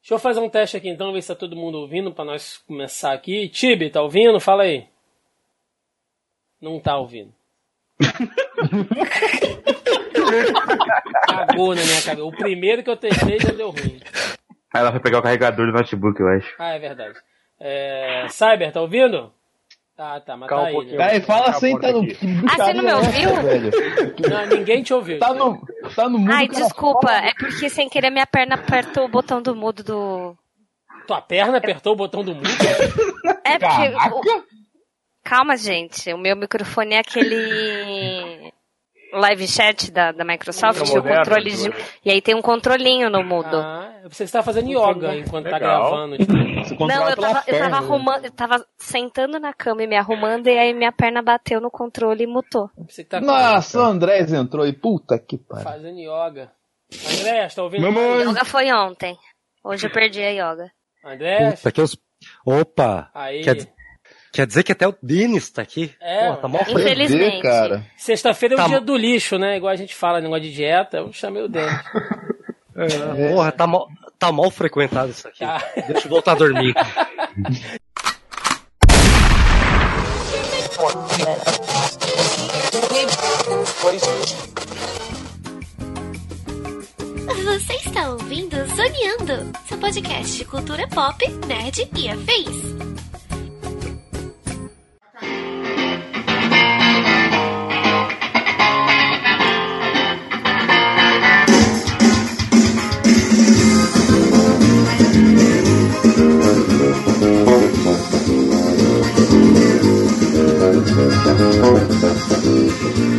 Deixa eu fazer um teste aqui então, ver se tá todo mundo ouvindo pra nós começar aqui. Tibi, tá ouvindo? Fala aí. Não tá ouvindo. Cagou na minha cabeça. O primeiro que eu testei já deu ruim. Aí ela foi pegar o carregador do notebook, eu acho. Ah, é verdade. É... Cyber, tá ouvindo? Tá, tá, mas Calma tá um aí. pouquinho. Né? Aí fala Fechar a assim, tá no. Ah, você não me ouviu? Não, ninguém te ouviu. Tá no, tá no mundo. Ai, desculpa, fala. é porque sem querer minha perna apertou o botão do mudo do. Tua perna apertou o botão do mute? É porque. o-! Calma, gente. O meu microfone é aquele. Live chat da, da Microsoft. É e o controle de... E aí tem um controlinho no mudo. Ah, você tá fazendo yoga enquanto tá Legal. gravando. tipo. Não, eu tava, eu tava né? arrumando, eu tava sentando na cama e me arrumando, e aí minha perna bateu no controle e mutou. Tá Nossa, o Andrés entrou e puta que pariu. fazendo yoga. André, tá ouvindo? Mamãe. Yoga foi ontem. Hoje eu perdi a yoga. André, Puta, que os... Opa! aí. Quer, quer dizer que até o Denis tá aqui? É, Pô, tá mó Infeliz- Infelizmente. cara. Sexta-feira é o Tá dia do lixo, né? Igual a gente fala, negócio de dieta, eu chamei o Denis. Porra, tá mal, tá mal frequentado isso aqui. Tá. Deixa eu voltar a dormir. Você está ouvindo Zoneando, seu podcast de cultura pop, nerd e afins.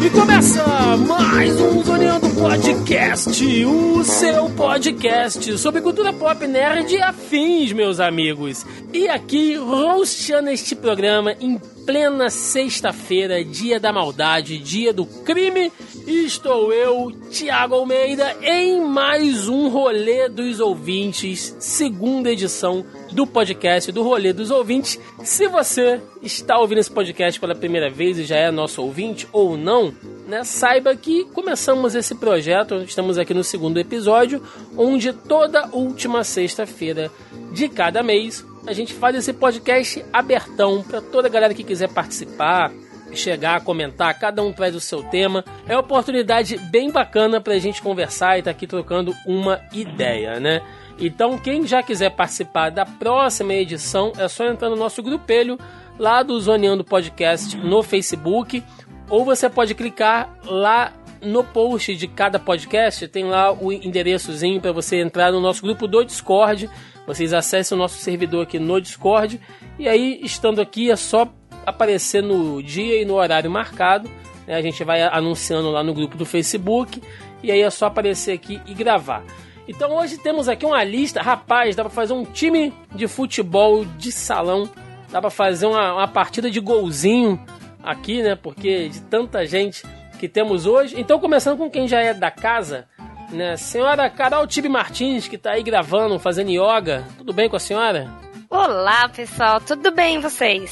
E começa mais um Zoneando Podcast, o seu podcast sobre cultura pop nerd e afins, meus amigos. E aqui, rosteando este programa em plena sexta-feira, dia da maldade, dia do crime, estou eu, Tiago Almeida, em mais um Rolê dos Ouvintes, segunda edição do podcast do Rolê dos Ouvintes. Se você está ouvindo esse podcast pela primeira vez e já é nosso ouvinte ou não, né, saiba que começamos esse projeto, estamos aqui no segundo episódio, onde toda última sexta-feira de cada mês a gente faz esse podcast abertão para toda a galera que quiser participar, chegar, comentar, cada um traz o seu tema. É uma oportunidade bem bacana pra gente conversar e estar aqui trocando uma ideia, né? Então, quem já quiser participar da próxima edição, é só entrar no nosso grupelho lá do Zoneando Podcast no Facebook, ou você pode clicar lá no post de cada podcast, tem lá o endereçozinho para você entrar no nosso grupo do Discord. Vocês acessem o nosso servidor aqui no Discord e aí, estando aqui, é só aparecer no dia e no horário marcado. né? A gente vai anunciando lá no grupo do Facebook e aí é só aparecer aqui e gravar. Então hoje temos aqui uma lista, rapaz, dá pra fazer um time de futebol de salão, dá pra fazer uma, uma partida de golzinho aqui, né? Porque de tanta gente que temos hoje. Então começando com quem já é da casa, né? Senhora Carol Tibe Martins, que tá aí gravando, fazendo yoga. Tudo bem com a senhora? Olá, pessoal, tudo bem vocês?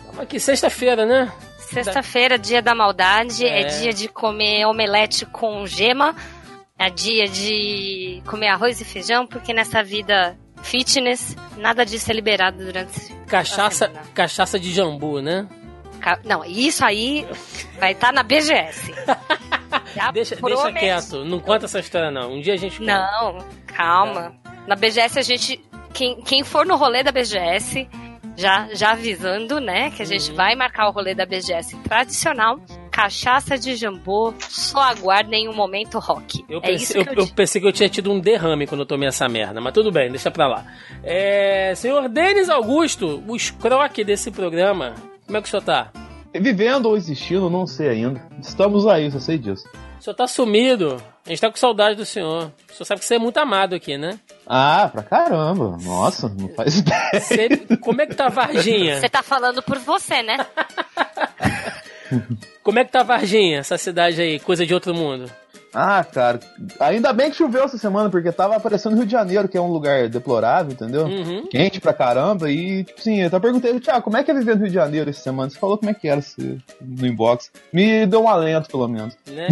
Estamos aqui sexta-feira, né? Sexta-feira, dia da maldade, é. É. dia de comer omelete com gema, é dia de comer arroz e feijão, porque nessa vida fitness, nada disso é liberado durante Cachaça, cachaça de jambu, né? Não, isso aí vai estar na BGS. Deixa, deixa quieto, não conta essa história não. Um dia a gente conta. Não, calma. Na BGS a gente. Quem, quem for no rolê da BGS, já, já avisando, né? Que a gente Uhum. vai marcar o rolê da BGS tradicional. Cachaça de jambô, só aguardem um momento rock. Eu é pensei, que eu, eu, eu pensei que eu tinha tido um derrame quando eu tomei essa merda, mas tudo bem, deixa pra lá. É, senhor Denis Augusto, o escroque desse programa, como é que o senhor tá? Vivendo ou existindo, não sei ainda. Estamos aí, só sei disso. O senhor tá sumido, a gente tá com saudade do senhor. O senhor sabe que você é muito amado aqui, né? Ah, pra caramba. Nossa, não faz ideia. Você- como é que tá a Varginha? Você tá falando por você, né? Como é que tá a Varginha, essa cidade aí, coisa de outro mundo? Ah, cara, ainda bem que choveu essa semana, porque tava aparecendo Rio de Janeiro, que é um lugar deplorável, entendeu? Uhum. Quente pra caramba, e, tipo assim, eu até perguntei, Tiago, como é que é viver no Rio de Janeiro essa semana? Você falou como é que era esse- no inbox. Me deu um alento, pelo menos. Né?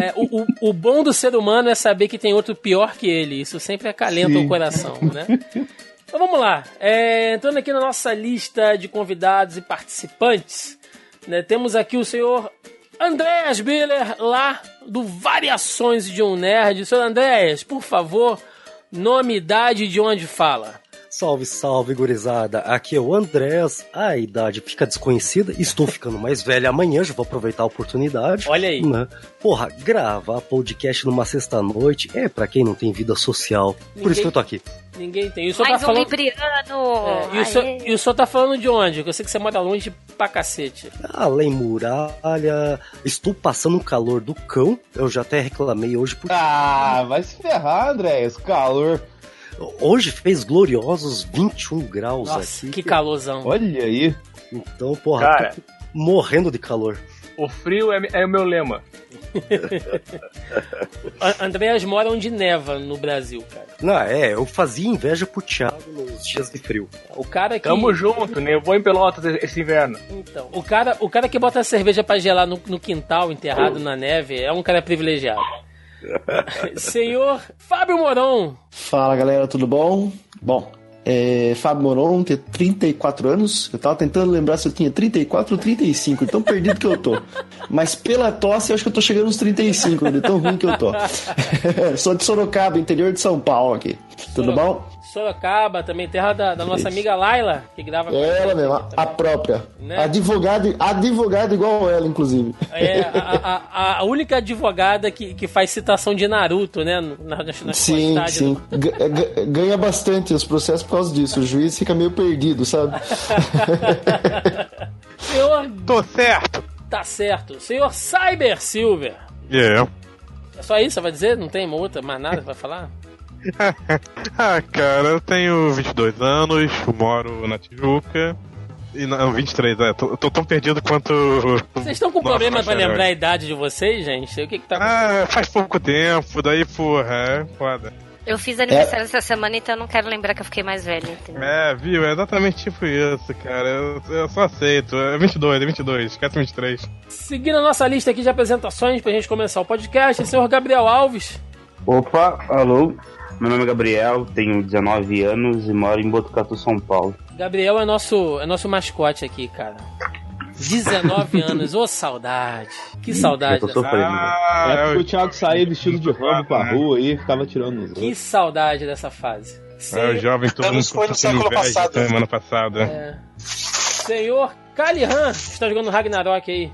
É, o, o, o bom do ser humano é saber que tem outro pior que ele. Isso sempre acalenta Sim. o coração, né? Então vamos lá. É, entrando aqui na nossa lista de convidados e participantes, né, temos aqui o senhor Andréas Biller, lá do Variações de um Nerd. Senhor Andréas, por favor, nome, idade de onde fala. Salve, salve, gurizada. Aqui é o Andrés. A idade fica desconhecida. Estou ficando mais velho amanhã, já vou aproveitar a oportunidade. Olha aí. Né? Porra, gravar podcast numa sexta-noite é pra quem não tem vida social. Por Ninguém- isso que eu tô aqui. Ninguém tem. E o senhor Mais tá um falando... libriano. É, e, o senhor, e o senhor tá falando de onde? Eu sei que você mora longe pra cacete. Além muralha, estou passando o calor do cão. Eu já até reclamei hoje porque Ah, vai se ferrar, André, esse calor. Hoje fez gloriosos 21 graus Nossa, aqui. que calorzão. Olha aí. Então, porra, Cara. tô morrendo de calor. O frio é, é o meu lema. Andréas mora onde neva no Brasil, cara. Não, é, eu fazia inveja pro Thiago nos dias de frio. O cara que. Tamo junto, né? Eu vou em Pelotas esse inverno. Então, o cara, o cara que bota a cerveja pra gelar no, no quintal, enterrado na neve, é um cara privilegiado. Senhor Fábio Moron, Fala galera, tudo bom? Bom, é, Fábio Moron, tenho 34 anos. Eu tava tentando lembrar se eu tinha 34 ou 35, tão perdido que eu tô. Mas pela tosse, eu acho que eu tô chegando nos 35, de tão ruim que eu tô. Sou de Sorocaba, interior de São Paulo aqui. Tudo bom? Sorocaba, também terra da, da nossa amiga Laila, que grava com É ela mesmo, a, a própria. Né? Advogado, advogado igual ela, inclusive. É a, a- a única advogada que, que faz citação de Naruto, né? Na, nas Sim, sim. do- ga- Ganha bastante os processos por causa disso. O juiz fica meio perdido, sabe? Senhor, Tô certo. tá certo. Senhor Cyber Silver. É. É só isso, você vai dizer? Não tem outra, mais nada que vai falar? ah, cara, eu tenho 22 anos, moro na Tijuca. E não, 23, é. Tô, tô tão perdido quanto. Vocês estão com Nossa, problema pra lembrar a idade de vocês, gente? O que que tá Ah, faz pouco tempo, daí, porra, é foda. Eu fiz aniversário essa semana, então eu não quero lembrar que eu fiquei mais velha. entendeu? É, viu? É exatamente tipo isso, cara. Eu, eu só aceito. É 22, é 22, esquece 23. Seguindo a nossa lista aqui de apresentações pra gente começar o podcast, senhor Gabriel Alves. Opa, alô. Meu nome é Gabriel, tenho 19 anos e moro em Botucatu, São Paulo. Gabriel é nosso, é nosso mascote aqui, cara. 19 anos, ô saudade. Que saudade. Eu tô sofrendo. Ah, é porque o Thiago saía vestido de Rambo pra rua e ficava tirando os Que saudade dessa fase. É, o jovem todo mundo foi no século inveja passado. semana passada. é, senhor Kalihan, está jogando Ragnarok aí.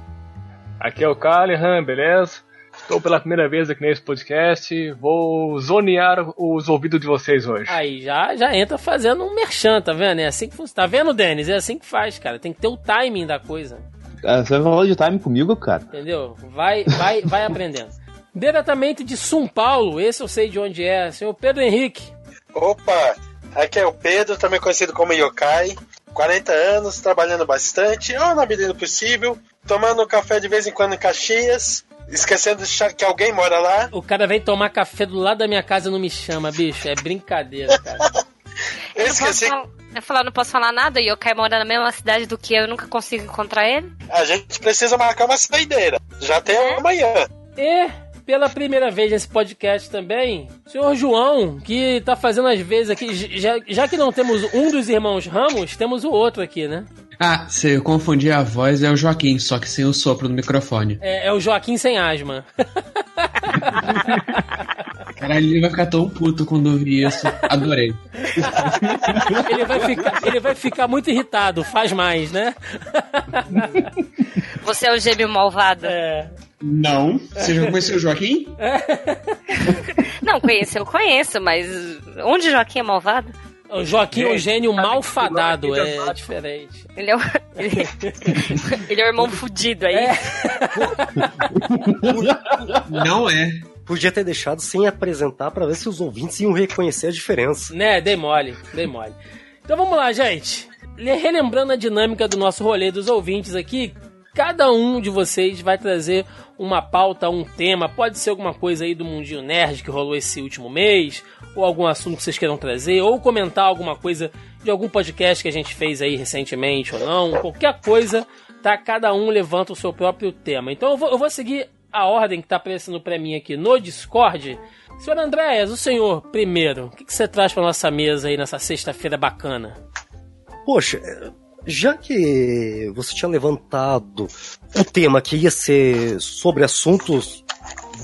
Aqui é o Callahan, beleza? Estou pela primeira vez aqui nesse podcast. Vou zonear os ouvidos de vocês hoje. Aí já, já entra fazendo um merchan, tá vendo? É assim que funciona. Tá vendo, Denis? É assim que faz, cara. Tem que ter o timing da coisa. Ah, você vai falar de time comigo, cara? Entendeu? Vai, vai, vai aprendendo. Diretamente de São Paulo, esse eu sei de onde é, senhor Pedro Henrique. Opa, aqui é o Pedro, também conhecido como Yokai. 40 anos, trabalhando bastante, ou na medida do possível, tomando café de vez em quando em Caxias, esquecendo que alguém mora lá. O cara vem tomar café do lado da minha casa e não me chama, bicho. É brincadeira, cara. Eu Eu, esqueci, falar, eu falar, não posso falar nada, e o Kai mora na mesma cidade do que eu, eu nunca consigo encontrar ele. a gente precisa marcar uma saideira. Já tem amanhã. E, pela primeira vez nesse podcast também, o senhor João, que tá fazendo às vezes aqui, já, já que não temos um dos irmãos Ramos, temos o outro aqui, né? Ah, se eu confundi a voz, é o Joaquim, só que sem o sopro no microfone. É, é o Joaquim sem asma. Caralho, ele vai ficar tão puto quando ouvir isso. Adorei. Ele vai ficar, ele vai ficar muito irritado, faz mais, né? Você é o gêmeo malvado. É. Não. Você já conheceu o Joaquim? Não, conheço, eu conheço, mas onde Joaquim é malvado? O Joaquim é o Gente, gênio sabe que malfadado, é é diferente. Ele é o, ele, ele é o irmão fudido aí. É. Não é. Podia ter deixado sem apresentar pra ver se os ouvintes iam reconhecer a diferença. Né, dei mole, dei mole. Então vamos lá, gente. Le- Relembrando a dinâmica do nosso rolê dos ouvintes aqui, cada um de vocês vai trazer uma pauta, um tema, pode ser alguma coisa aí do mundinho nerd que rolou esse último mês, ou algum assunto que vocês queiram trazer, ou comentar alguma coisa de algum podcast que a gente fez aí recentemente ou não, qualquer coisa, tá? Cada um levanta o seu próprio tema. Então eu vou, eu vou seguir a ordem que tá aparecendo pra mim aqui no Discord. Senhor Andréas, o senhor primeiro, o que, que você traz pra nossa mesa aí nessa sexta-feira bacana? Poxa, já que você tinha levantado o tema que ia ser sobre assuntos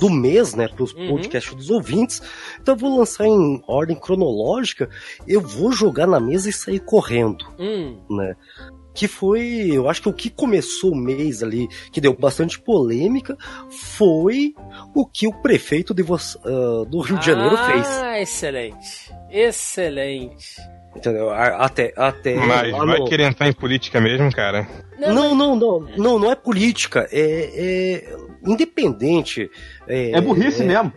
do mês, né, para os Uhum. podcasts dos ouvintes, então eu vou lançar em ordem cronológica, eu vou jogar na mesa e sair correndo, Hum, né? Que foi, eu acho que o que começou o mês ali, que deu bastante polêmica, foi o que o prefeito de ah, do Rio de Janeiro fez. Ah, excelente. Excelente. Entendeu? Até, até Mas lá vai no- querer entrar em política mesmo, cara? Não, não, não, não, não é política, é, é independente. É, É burrice é- mesmo.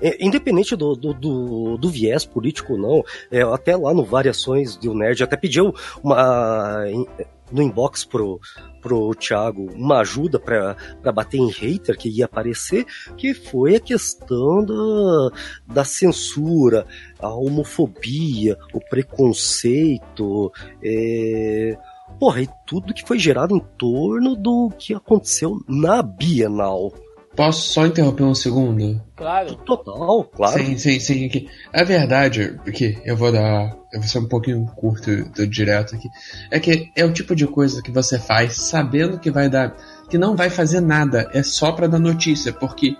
é, independente do, do, do, do viés político ou não, é, até lá no Variações do Nerd, até pediu uma, em- no inbox pro, pro Thiago uma ajuda pra bater em hater que ia aparecer, que foi a questão da, da censura, a homofobia, o preconceito, é, porra, e tudo que foi gerado em torno do que aconteceu na Bienal. Posso só interromper um segundo? Claro. Total, claro. Sim, sim, sim. Aqui. A verdade, que eu vou dar. Eu vou ser um pouquinho curto do direto aqui. É que é o tipo de coisa que você faz sabendo que vai dar. que não vai fazer nada. É só pra dar notícia. Porque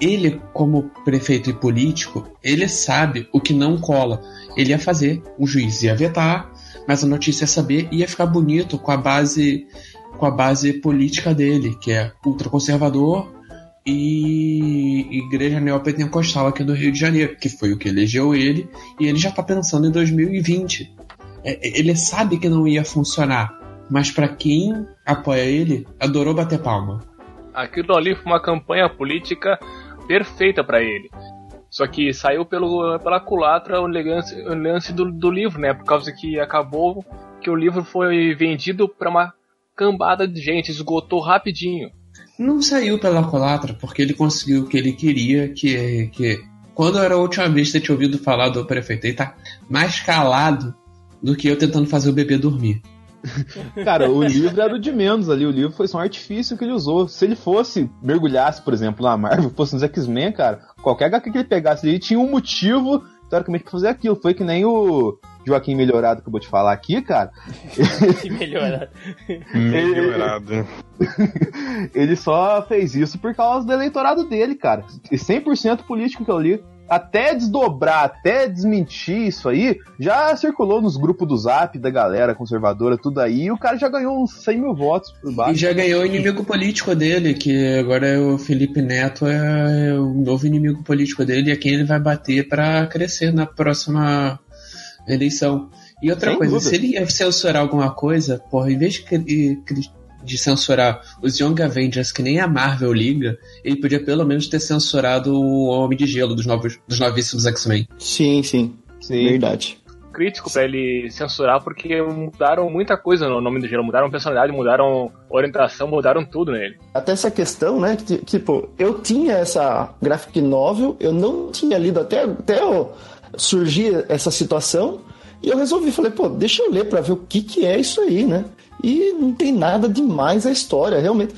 ele, como prefeito e político, ele sabe o que não cola. Ele ia fazer, o juiz ia vetar, mas a notícia ia saber e ia ficar bonito com a base. com a base política dele, que é ultraconservador e Igreja Neopentecostal aqui do Rio de Janeiro, que foi o que elegeu ele, e ele já tá pensando em 2020. É, ele sabe que não ia funcionar, mas para quem apoia ele, adorou bater palma. Aquilo ali foi uma campanha política perfeita pra ele. Só que saiu pelo, pela culatra o lance, o lance do, do livro, né? Por causa que acabou que o livro foi vendido pra uma cambada de gente, esgotou rapidinho. Não saiu pela colatra porque ele conseguiu o que ele queria, que que quando era a última vez que você tinha ouvido falar do prefeito, ele tá mais calado do que eu tentando fazer o bebê dormir. Cara, o livro era o de menos ali. O livro foi só um artifício que ele usou. Se ele fosse, mergulhasse, por exemplo, na Marvel, fosse nos X-Men, cara, qualquer HQ que ele pegasse ali tinha um motivo, teoricamente, pra fazer aquilo. Foi que nem o Joaquim Melhorado que eu vou te falar aqui, cara. Que melhora. Melhorado. ele só fez isso por causa do eleitorado dele, cara. E 100% político que eu li. Até desdobrar, até desmentir isso aí, já circulou nos grupos do Zap da galera conservadora, tudo aí, e o cara já ganhou uns 100 mil votos por E baixo. já ganhou o inimigo político dele, que agora é o Felipe Neto, é o novo inimigo político dele, e é quem ele vai bater pra crescer na próxima eleição. E outra Sem coisa, dúvida. se ele ia censurar alguma coisa, porra, em vez de, de censurar os Young Avengers que nem a Marvel liga, ele podia pelo menos ter censurado o Homem de Gelo dos, novos, dos novíssimos X-Men. Sim, sim. Sim. Verdade. Crítico pra ele censurar porque mudaram muita coisa no nome do gelo, mudaram personalidade, mudaram orientação, mudaram tudo nele. Até essa questão, né? Que, tipo, eu tinha essa graphic novel, eu não tinha lido até, até eu surgir essa situação, e eu resolvi, falei, pô, deixa eu ler pra ver o que, que é isso aí, né? E não tem nada demais a história, realmente.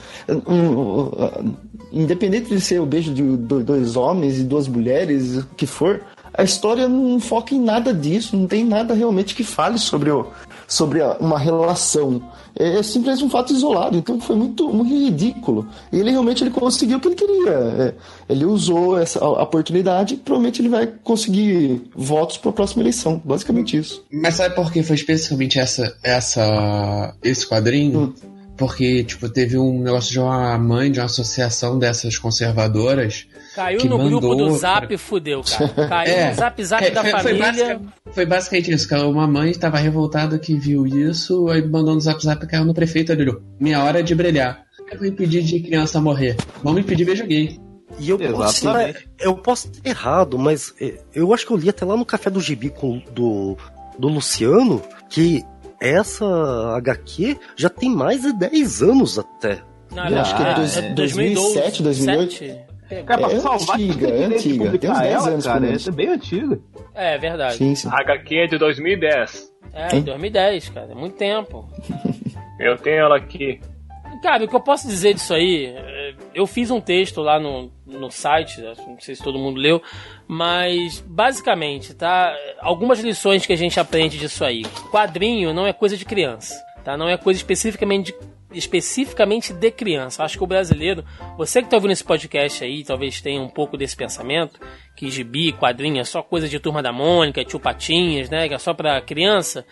Um, independente de ser o beijo de do- dois homens e duas mulheres, o que for, a história não foca em nada disso, não tem nada realmente que fale sobre, o, sobre uma relação. É simplesmente um fato isolado, então foi muito, muito ridículo. E ele realmente ele conseguiu o que ele queria. É, ele usou essa oportunidade e provavelmente ele vai conseguir votos para a próxima eleição. Basicamente isso. Mas sabe por que foi especificamente essa, essa, esse quadrinho? Porque, tipo, teve um negócio de uma mãe de uma associação dessas conservadoras. Caiu que no grupo mandou do Zap pra- e fudeu, cara. Caiu É. no Zap Zap É, da foi- foi família. basica- Foi basicamente isso, cara. Uma mãe estava revoltada que viu isso, aí mandou no zap zap caiu no prefeito olhou. Minha hora é de brilhar. Eu vou impedir de criança morrer. Vamos impedir beijo gay. E eu posso, estar, eu posso estar errado, mas é, eu acho que eu li até lá no Café do Gibi com, do, do Luciano que essa HQ já tem mais de 10 anos até. Não, Eu acho que é dois- 2007, 2008. 2007. Cara, pra É salvar antiga, de antiga. Tem uns publicar 10 ela, anos, cara, é bem antiga. É verdade. Sim, sim. A HQ é de 2010. É, em 2010, cara. É muito tempo. Eu tenho ela aqui. Cara, o que eu posso dizer disso aí, é, eu fiz um texto lá no, no site, não sei se todo mundo leu, mas basicamente, tá? Algumas lições que a gente aprende disso aí. Quadrinho não é coisa de criança, tá? Não é coisa especificamente de, especificamente de criança. Acho que o brasileiro, você que tá ouvindo esse podcast aí, talvez tenha um pouco desse pensamento, que gibi, quadrinho é só coisa de turma da Mônica, tio Patinhas, né? Que é só pra criança.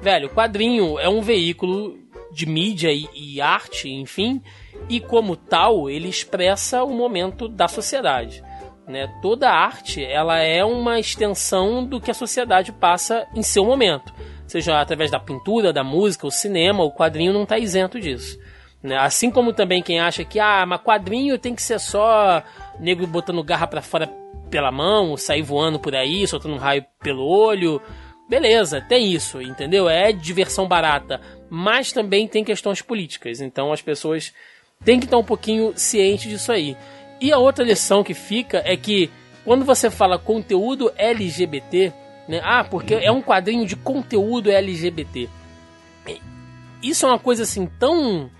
Velho, quadrinho é um veículo de mídia e, e arte, enfim, e como tal, ele expressa o momento da sociedade. Né? Toda arte ela é uma extensão do que a sociedade passa em seu momento, seja através da pintura, da música, o cinema, o quadrinho não está isento disso. Né? Assim como também quem acha que ah, mas quadrinho tem que ser só nego botando garra para fora pela mão, sair voando por aí, soltando um raio pelo olho. Beleza, tem isso, entendeu? É diversão barata, mas também tem questões políticas. Então as pessoas têm que estar um pouquinho cientes disso aí. E a outra lição que fica é que quando você fala conteúdo LGBT, né? Ah, porque é um quadrinho de conteúdo LGBT. Isso é uma coisa assim tão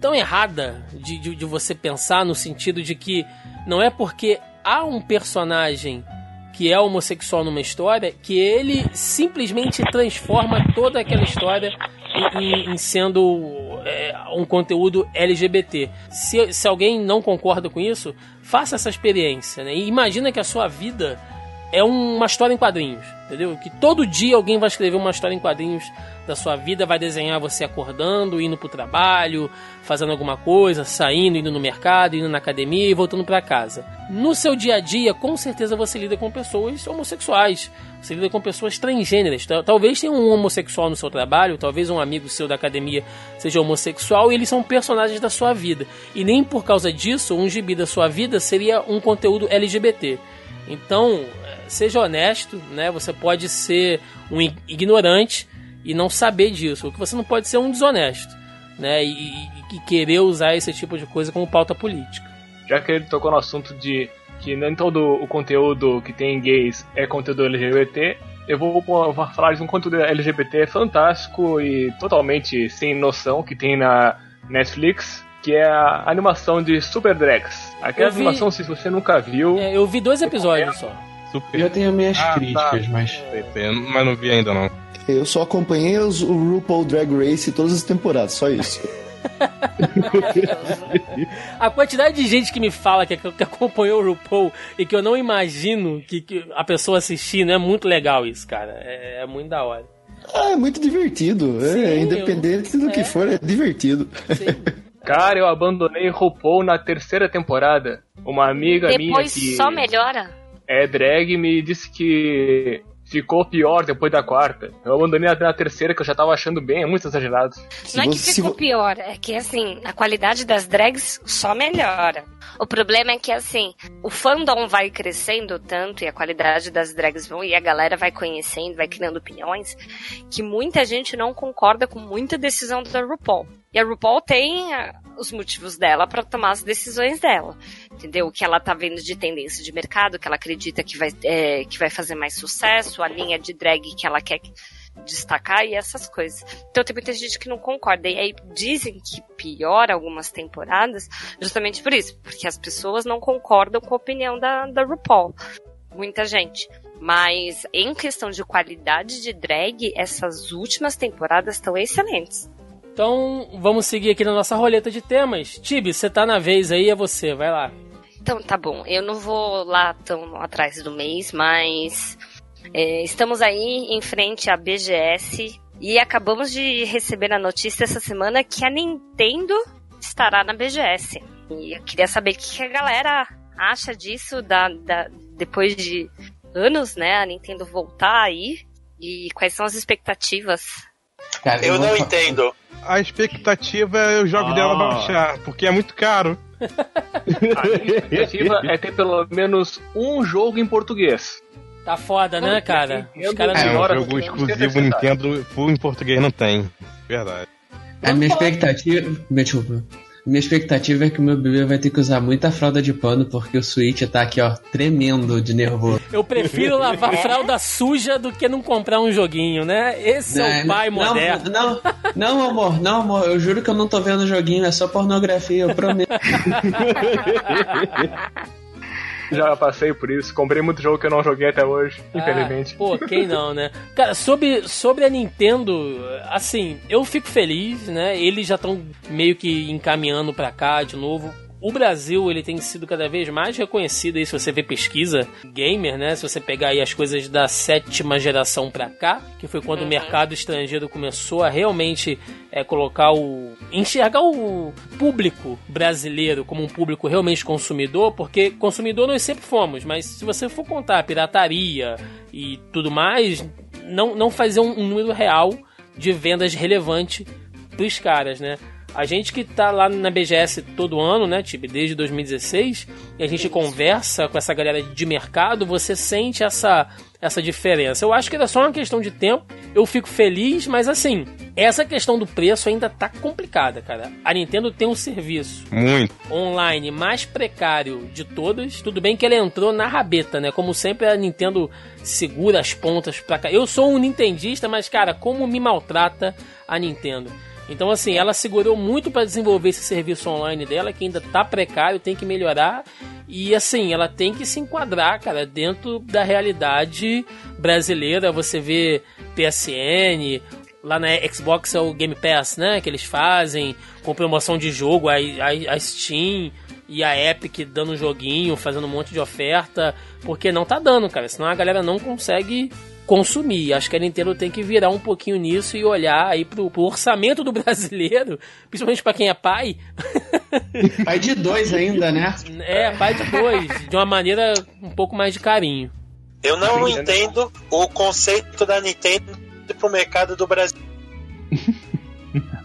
tão errada de, de, de você pensar no sentido de que não é porque há um personagem que é homossexual numa história que ele simplesmente transforma toda aquela história em, em sendo é, um conteúdo LGBT. Se, se alguém não concorda com isso, faça essa experiência. Né? E imagina que a sua vida é uma história em quadrinhos, entendeu? Que todo dia alguém vai escrever uma história em quadrinhos da sua vida, vai desenhar você acordando, indo pro trabalho, fazendo alguma coisa, saindo, indo no mercado, indo na academia e voltando para casa. No seu dia a dia, com certeza você lida com pessoas homossexuais, você lida com pessoas transgêneras. Talvez tenha um homossexual no seu trabalho, talvez um amigo seu da academia seja homossexual e eles são personagens da sua vida. E nem por causa disso, um gibi da sua vida seria um conteúdo LGBT. Então, seja honesto, né? Você pode ser um ignorante e não saber disso. O que você não pode ser um desonesto, né? E, e, querer usar esse tipo de coisa como pauta política. Já que ele tocou no assunto de que nem todo o conteúdo que tem gays é conteúdo LGBT, eu vou falar de um conteúdo LGBT fantástico e totalmente sem noção que tem na Netflix, que é a animação de Super Drags. Aquela Eu vi- animação, se você nunca viu, É, eu vi dois episódios só. Super. Eu tenho minhas Ah, críticas, tá. mas. Mas não vi ainda não. Eu só acompanhei os, o RuPaul Drag Race todas as temporadas, só isso. A quantidade de gente que me fala que, que acompanhou o RuPaul e que eu não imagino que, que a pessoa assistindo é muito legal isso, cara. É, é muito da hora. Ah, é muito divertido. Sim, é, independente do é. que for, é divertido. cara, eu abandonei RuPaul na terceira temporada. Uma amiga minha Depois que só melhora. é drag me disse que ficou pior depois da quarta. Eu abandonei na, na terceira, que eu já tava achando bem, é muito exagerado. Não é que ficou pior, é que assim, a qualidade das drags só melhora. O problema é que assim, o fandom vai crescendo tanto e a qualidade das drags vão e a galera vai conhecendo, vai criando opiniões, que muita gente não concorda com muita decisão da RuPaul. E a RuPaul tem ah, os motivos dela para tomar as decisões dela. Entendeu? O que ela tá vendo de tendência de mercado, que ela acredita que vai, é, que vai fazer mais sucesso, a linha de drag que ela quer destacar e essas coisas. Então tem muita gente que não concorda. E aí dizem que piora algumas temporadas justamente por isso, porque as pessoas não concordam com a opinião da, da RuPaul. Muita gente. Mas em questão de qualidade de drag, essas últimas temporadas estão excelentes. Então, vamos seguir aqui na nossa roleta de temas. Tibi, você tá na vez aí, é você, vai lá. Então tá bom, eu não vou lá tão atrás do mês, mas é, estamos aí em frente à BGS e acabamos de receber a notícia essa semana que a Nintendo estará na BGS. E eu queria saber o que a galera acha disso da, da- depois de anos, né? A Nintendo voltar aí e quais são as expectativas. Cara, Eu vou não entendo. A expectativa é o jogo Ah. dela baixar, porque é muito caro. A minha expectativa é ter pelo menos um jogo em português. Tá foda, né, cara? Os caras É, um Agora, jogo exclusivo Nintendo full em português não tem. Verdade. A minha expectativa. Desculpa. Minha expectativa é que o meu bebê vai ter que usar muita fralda de pano porque o Switch tá aqui, ó, tremendo de nervoso. Eu prefiro lavar fralda suja do que não comprar um joguinho, né? Esse é o pai não, moderno. Não, não, amor, não, amor, eu juro que eu não tô vendo joguinho, é só pornografia, eu prometo. Já passei por isso, comprei muito jogo que eu não joguei até hoje, infelizmente. Ah, pô, quem não, né? Cara, sobre, sobre a Nintendo, assim, eu fico feliz, né? Eles já estão meio que encaminhando pra cá de novo. O Brasil, ele tem sido cada vez mais reconhecido aí, se você vê pesquisa gamer, né? Se você pegar aí as coisas da sétima geração pra cá, que foi quando o mercado estrangeiro começou a realmente é, colocar o... enxergar o público brasileiro como um público realmente consumidor, porque consumidor nós sempre fomos, mas se você for contar pirataria e tudo mais, não, não fazer um, um número real de vendas relevante pros caras, né? A gente que tá lá na BGS todo ano, né, tipo, desde 2016, e a gente conversa com essa galera de mercado, você sente essa essa diferença. Eu acho que era só uma questão de tempo. Eu fico feliz, mas assim, essa questão do preço ainda tá complicada, cara. A Nintendo tem um serviço Muito. online mais precário de todas. Tudo bem que ela entrou na rabeta, né? Como sempre a Nintendo segura as pontas pra cá. Eu sou um nintendista, mas cara, como me maltrata a Nintendo. Então, assim, ela segurou muito para desenvolver esse serviço online dela, que ainda tá precário, tem que melhorar. E, assim, ela tem que se enquadrar, cara, dentro da realidade brasileira. Você vê PSN, lá na Xbox é o Game Pass, né? Que eles fazem com promoção de jogo, a, a, a Steam e a Epic dando joguinho, fazendo um monte de oferta, porque não tá dando, cara. Senão a galera não consegue consumir. Acho que a Nintendo tem que virar um pouquinho nisso e olhar aí pro, pro orçamento do brasileiro, principalmente para quem é pai. Pai de dois ainda, né? É, pai de dois, de uma maneira um pouco mais de carinho. Eu não entendo o conceito da Nintendo pro mercado do Brasil.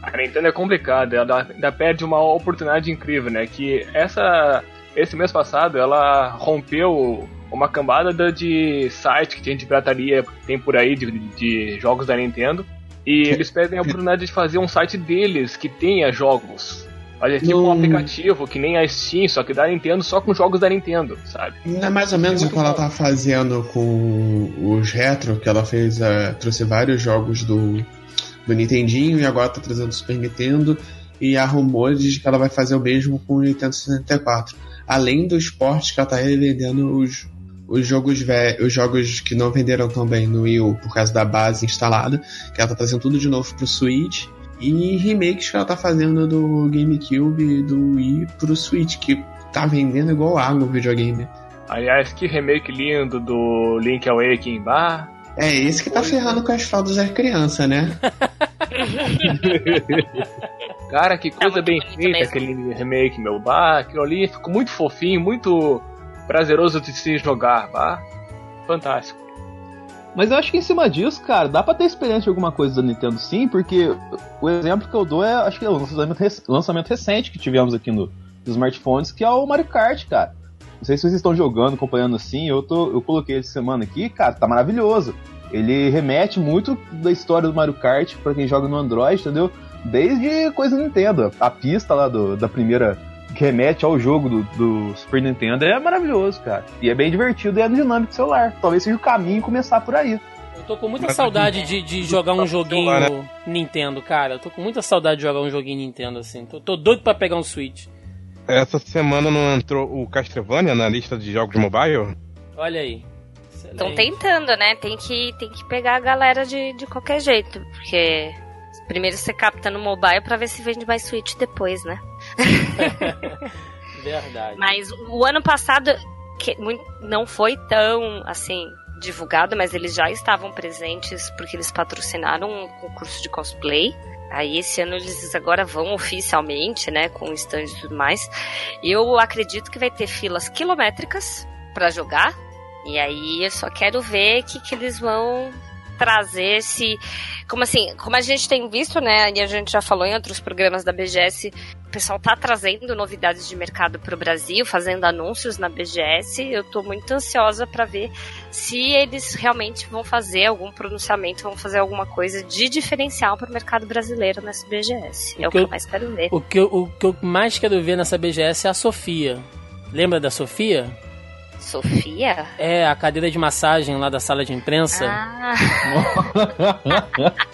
A Nintendo é complicada, ela ainda perde uma oportunidade incrível, né? Que essa, esse mês passado ela rompeu uma cambada de site que tem de pirataria tem por aí de, de jogos da Nintendo e eles pedem a oportunidade de fazer um site deles que tenha jogos. Olha, tipo um aplicativo que nem a Steam, só que da Nintendo, só com jogos da Nintendo, sabe? É mais ou menos o que ela tá fazendo com os retro, que ela fez, uh, trouxe vários jogos do, do Nintendinho e agora tá trazendo o Super Nintendo e há rumores de que ela vai fazer o mesmo com o Nintendo 64. Além dos portes que ela tá revendendo os, os jogos os jogos que não venderam tão bem no Wii U por causa da base instalada, que ela tá trazendo tudo de novo pro Switch. E remakes que ela tá fazendo do GameCube e do Wii pro Switch, que tá vendendo igual água o videogame. Aliás, que remake lindo do Link Awakening, bah. É esse que tá ferrando com as fraldas da criança, né? Cara, que coisa bem feita aquele remake, meu. Bah, aquilo ali ficou muito fofinho, muito prazeroso de se jogar, bah. Fantástico. Mas eu acho que em cima disso, cara, dá pra ter experiência de alguma coisa da Nintendo sim, porque o exemplo que eu dou é, acho que é o lançamento, rec lançamento recente que tivemos aqui no, nos smartphones, que é o Mario Kart, cara. Não sei se vocês estão jogando, acompanhando assim, eu, tô, eu coloquei essa semana aqui, cara, tá maravilhoso. Ele remete muito da história do Mario Kart para quem joga no Android, entendeu? Desde coisa Nintendo. A pista lá do, da primeira que remete ao jogo do, do, Super Nintendo é maravilhoso, cara. E é bem divertido e é dinâmico celular. Talvez seja o caminho começar por aí. Eu tô com muita saudade de, de jogar um joguinho Nintendo, cara. Eu tô com muita saudade de jogar um joguinho Nintendo, assim. Tô, tô doido pra pegar um Switch. Essa semana não entrou o Castlevania na lista de jogos mobile? Olha aí. Estão tentando, né? Tem que, tem que pegar a galera de, de qualquer jeito, porque primeiro você capta no mobile pra ver se vende mais Switch depois, né? Verdade. Mas o ano passado que não foi tão assim divulgado, mas eles já estavam presentes porque eles patrocinaram um concurso de cosplay. Aí esse ano eles agora vão oficialmente, né, com stands e tudo mais. Eu acredito que vai ter filas quilométricas para jogar. E aí eu só quero ver que que eles vão trazer se como assim, como a gente tem visto, né, e a gente já falou em outros programas da BGS, o pessoal tá trazendo novidades de mercado pro Brasil, fazendo anúncios na BGS. Eu tô muito ansiosa para ver se eles realmente vão fazer algum pronunciamento, vão fazer alguma coisa de diferencial pro mercado brasileiro nessa BGS. É o que eu mais quero ver. O que, eu, o que eu mais quero ver nessa BGS é a Sofia. Lembra da Sofia? Sofia? É, a cadeira de massagem lá da sala de imprensa. Ah.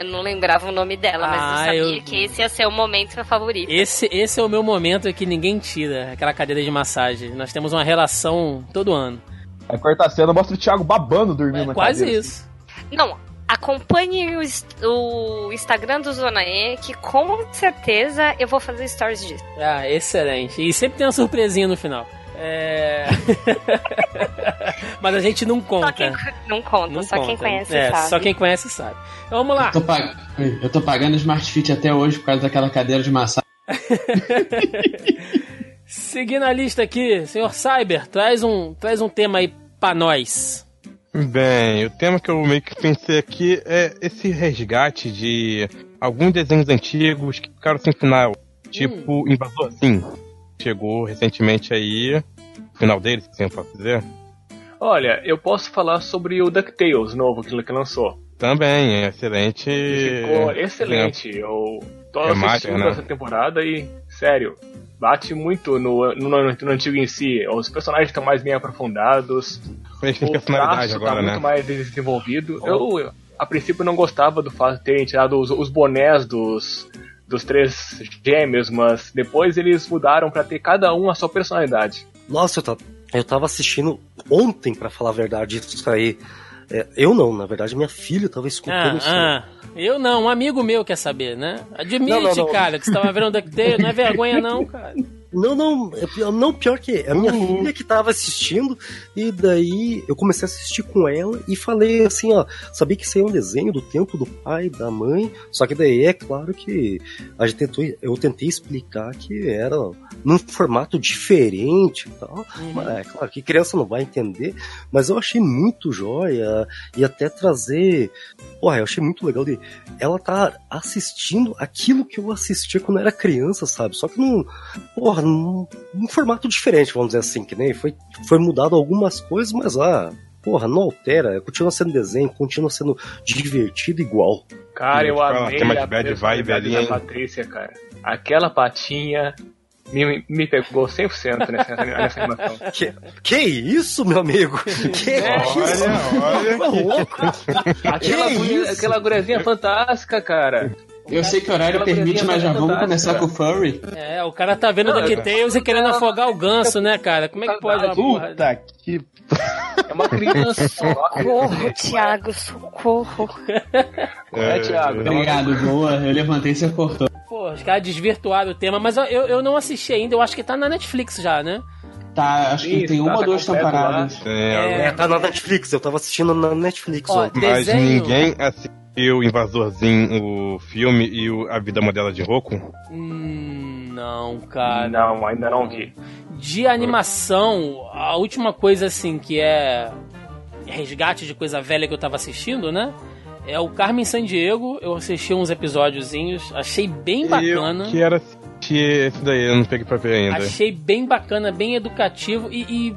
eu não lembrava o nome dela, mas Ah, eu sabia eu- que esse ia ser o momento meu favorito. Esse, esse é o meu momento que ninguém tira, aquela cadeira de massagem. Nós temos uma relação todo ano. Aí corta a cena, mostra o Thiago babando dormindo na Quase cadeira. isso. Não, acompanhe o, o Instagram do Zona E, que com certeza eu vou fazer stories disso. Ah, excelente. E sempre tem uma surpresinha no final. É... Mas a gente não conta. Só quem não conta, Não só quem conta. conhece é, sabe. Só quem conhece sabe. Então vamos lá. Eu tô, pag... eu tô pagando Smart Fit até hoje por causa daquela cadeira de massagem. Seguindo a lista aqui, senhor Cyber, traz um, traz um tema aí pra nós. Bem, o tema que eu meio que pensei aqui é esse resgate de alguns desenhos antigos que ficaram sem final. Tipo Invasor Sim. Chegou recentemente aí. O final dele, se assim eu posso dizer. Olha, eu posso falar sobre o DuckTales novo que que lançou. Também, é excelente. Ficou excelente. Eu tô Remaster, assistindo né? essa temporada e, sério, bate muito no, no, no antigo em si. Os personagens estão mais bem aprofundados. Eles têm o personalidade traço agora, tá né? muito mais desenvolvido. Eu, eu, a princípio, não gostava do fato de terem tirado os, os bonés dos, dos três gêmeos, mas depois eles mudaram pra ter cada um a sua personalidade. Nossa, eu tava, eu tava assistindo ontem, pra falar a verdade, isso aí. É, eu não, na verdade, minha filha tava escutando Ah, isso. ah, eu não, um amigo meu quer saber, né? Admite, Não, não, não. cara, que você tava vendo o DuckTales, não é vergonha não, cara. Não, não, é não, pior que é. A minha filha que tava assistindo, e daí eu comecei a assistir com ela e falei assim, ó, sabia que isso aí é um desenho do tempo do pai, da mãe, só que daí é claro que a gente tentou, eu tentei explicar que era num formato diferente e tal, mas é claro que criança não vai entender, mas eu achei muito jóia e até trazer, porra, eu achei muito legal de ela tá assistindo aquilo que eu assistia quando era criança, sabe? Só que num, porra, num, num formato diferente, vamos dizer assim, que nem foi, foi mudado algumas coisas, mas ah, porra, não altera, continua sendo desenho, continua sendo divertido igual. Cara, eu amei tema de a bad vibe ali, da hein? Patrícia, cara. Aquela patinha me, me pegou 100% nessa, nessa animação. Que, que isso, meu amigo? Que É, isso? olha, Tá louco? Aquela, Que guria- isso? aquela guriazinha fantástica, cara. Eu sei que o horário permite, mas já vamos começar com o Furry. É, o cara tá vendo o Não, DuckTales e querendo afogar o ganso, né, cara? Como é que pode? Puta que. É uma criança só. Socorro, Thiago, socorro. É, Thiago. Obrigado, boa. Eu levantei e você cortou. Pô, os caras desvirtuaram o tema, mas eu, eu, não assisti ainda, eu acho que tá na Netflix já, né? Tá, acho que Isso, tem tá, uma ou tá duas temporadas. É, É, tá na Netflix, eu tava assistindo na Netflix Ó, ontem. Mas Desenho. ninguém assistiu Invasorzinho, o filme e o A Vida Modela de Roku? Hum, não, cara. Não, ainda não vi. De animação, a última coisa assim que é resgate de coisa velha que eu tava assistindo, né? É o Carmen Sandiego. Eu assisti uns episódiozinhos, achei bem bacana. Eu quero assistir esse daí, eu não peguei pra ver ainda. Achei bem bacana, bem educativo e, e-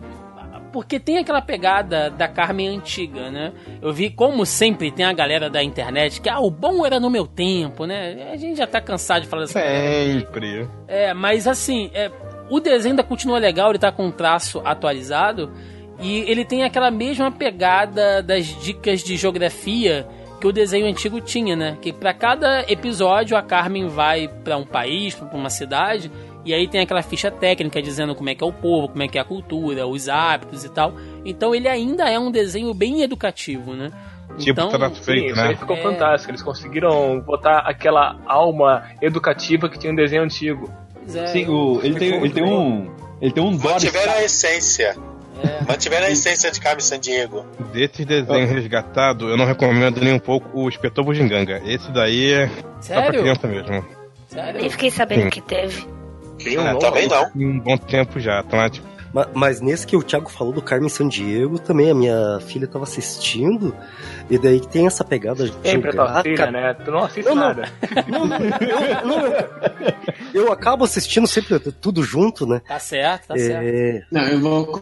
porque tem aquela pegada da Carmen antiga, né? Eu vi como sempre tem a galera da internet que ah, o bom era no meu tempo, né? A gente já tá cansado de falar dessa Sempre. é, mas assim, é, o desenho ainda continua legal, ele tá com um traço atualizado e ele tem aquela mesma pegada das dicas de geografia que o desenho antigo tinha, né? Que pra cada episódio a Carmen vai pra um país, pra uma cidade, e aí tem aquela ficha técnica dizendo como é que é o povo, como é que é a cultura, os hábitos e tal. Então ele ainda é um desenho bem educativo, né? Tipo, então, tá Sim, feito, isso aí né? ficou É. fantástico. Eles conseguiram botar aquela alma educativa que tinha no desenho antigo. é, Sim, o, ele, tem, ele tem um. Ele tem um Doris. Mantiveram a essência. é. Mantiveram a essência de Carmen Sandiego. Desses desenhos resgatados, eu não recomendo nem um pouco o Espetor Bugiganga. Esse daí é só pra Sério? criança mesmo. Sério? Eu fiquei sabendo Sim. que teve. Tem um Ah, novo- também não. Um bom tempo já? Tipo, Ma- Mas, nesse que o Thiago falou do Carmen Sandiego, também a minha filha tava assistindo, e daí que tem essa pegada Sempre a tua filha, né? Tu não assiste Não, não. nada. Não, não, eu, não, eu- eu acabo assistindo sempre tudo junto, né? Tá certo, tá certo. É, Não, eu vou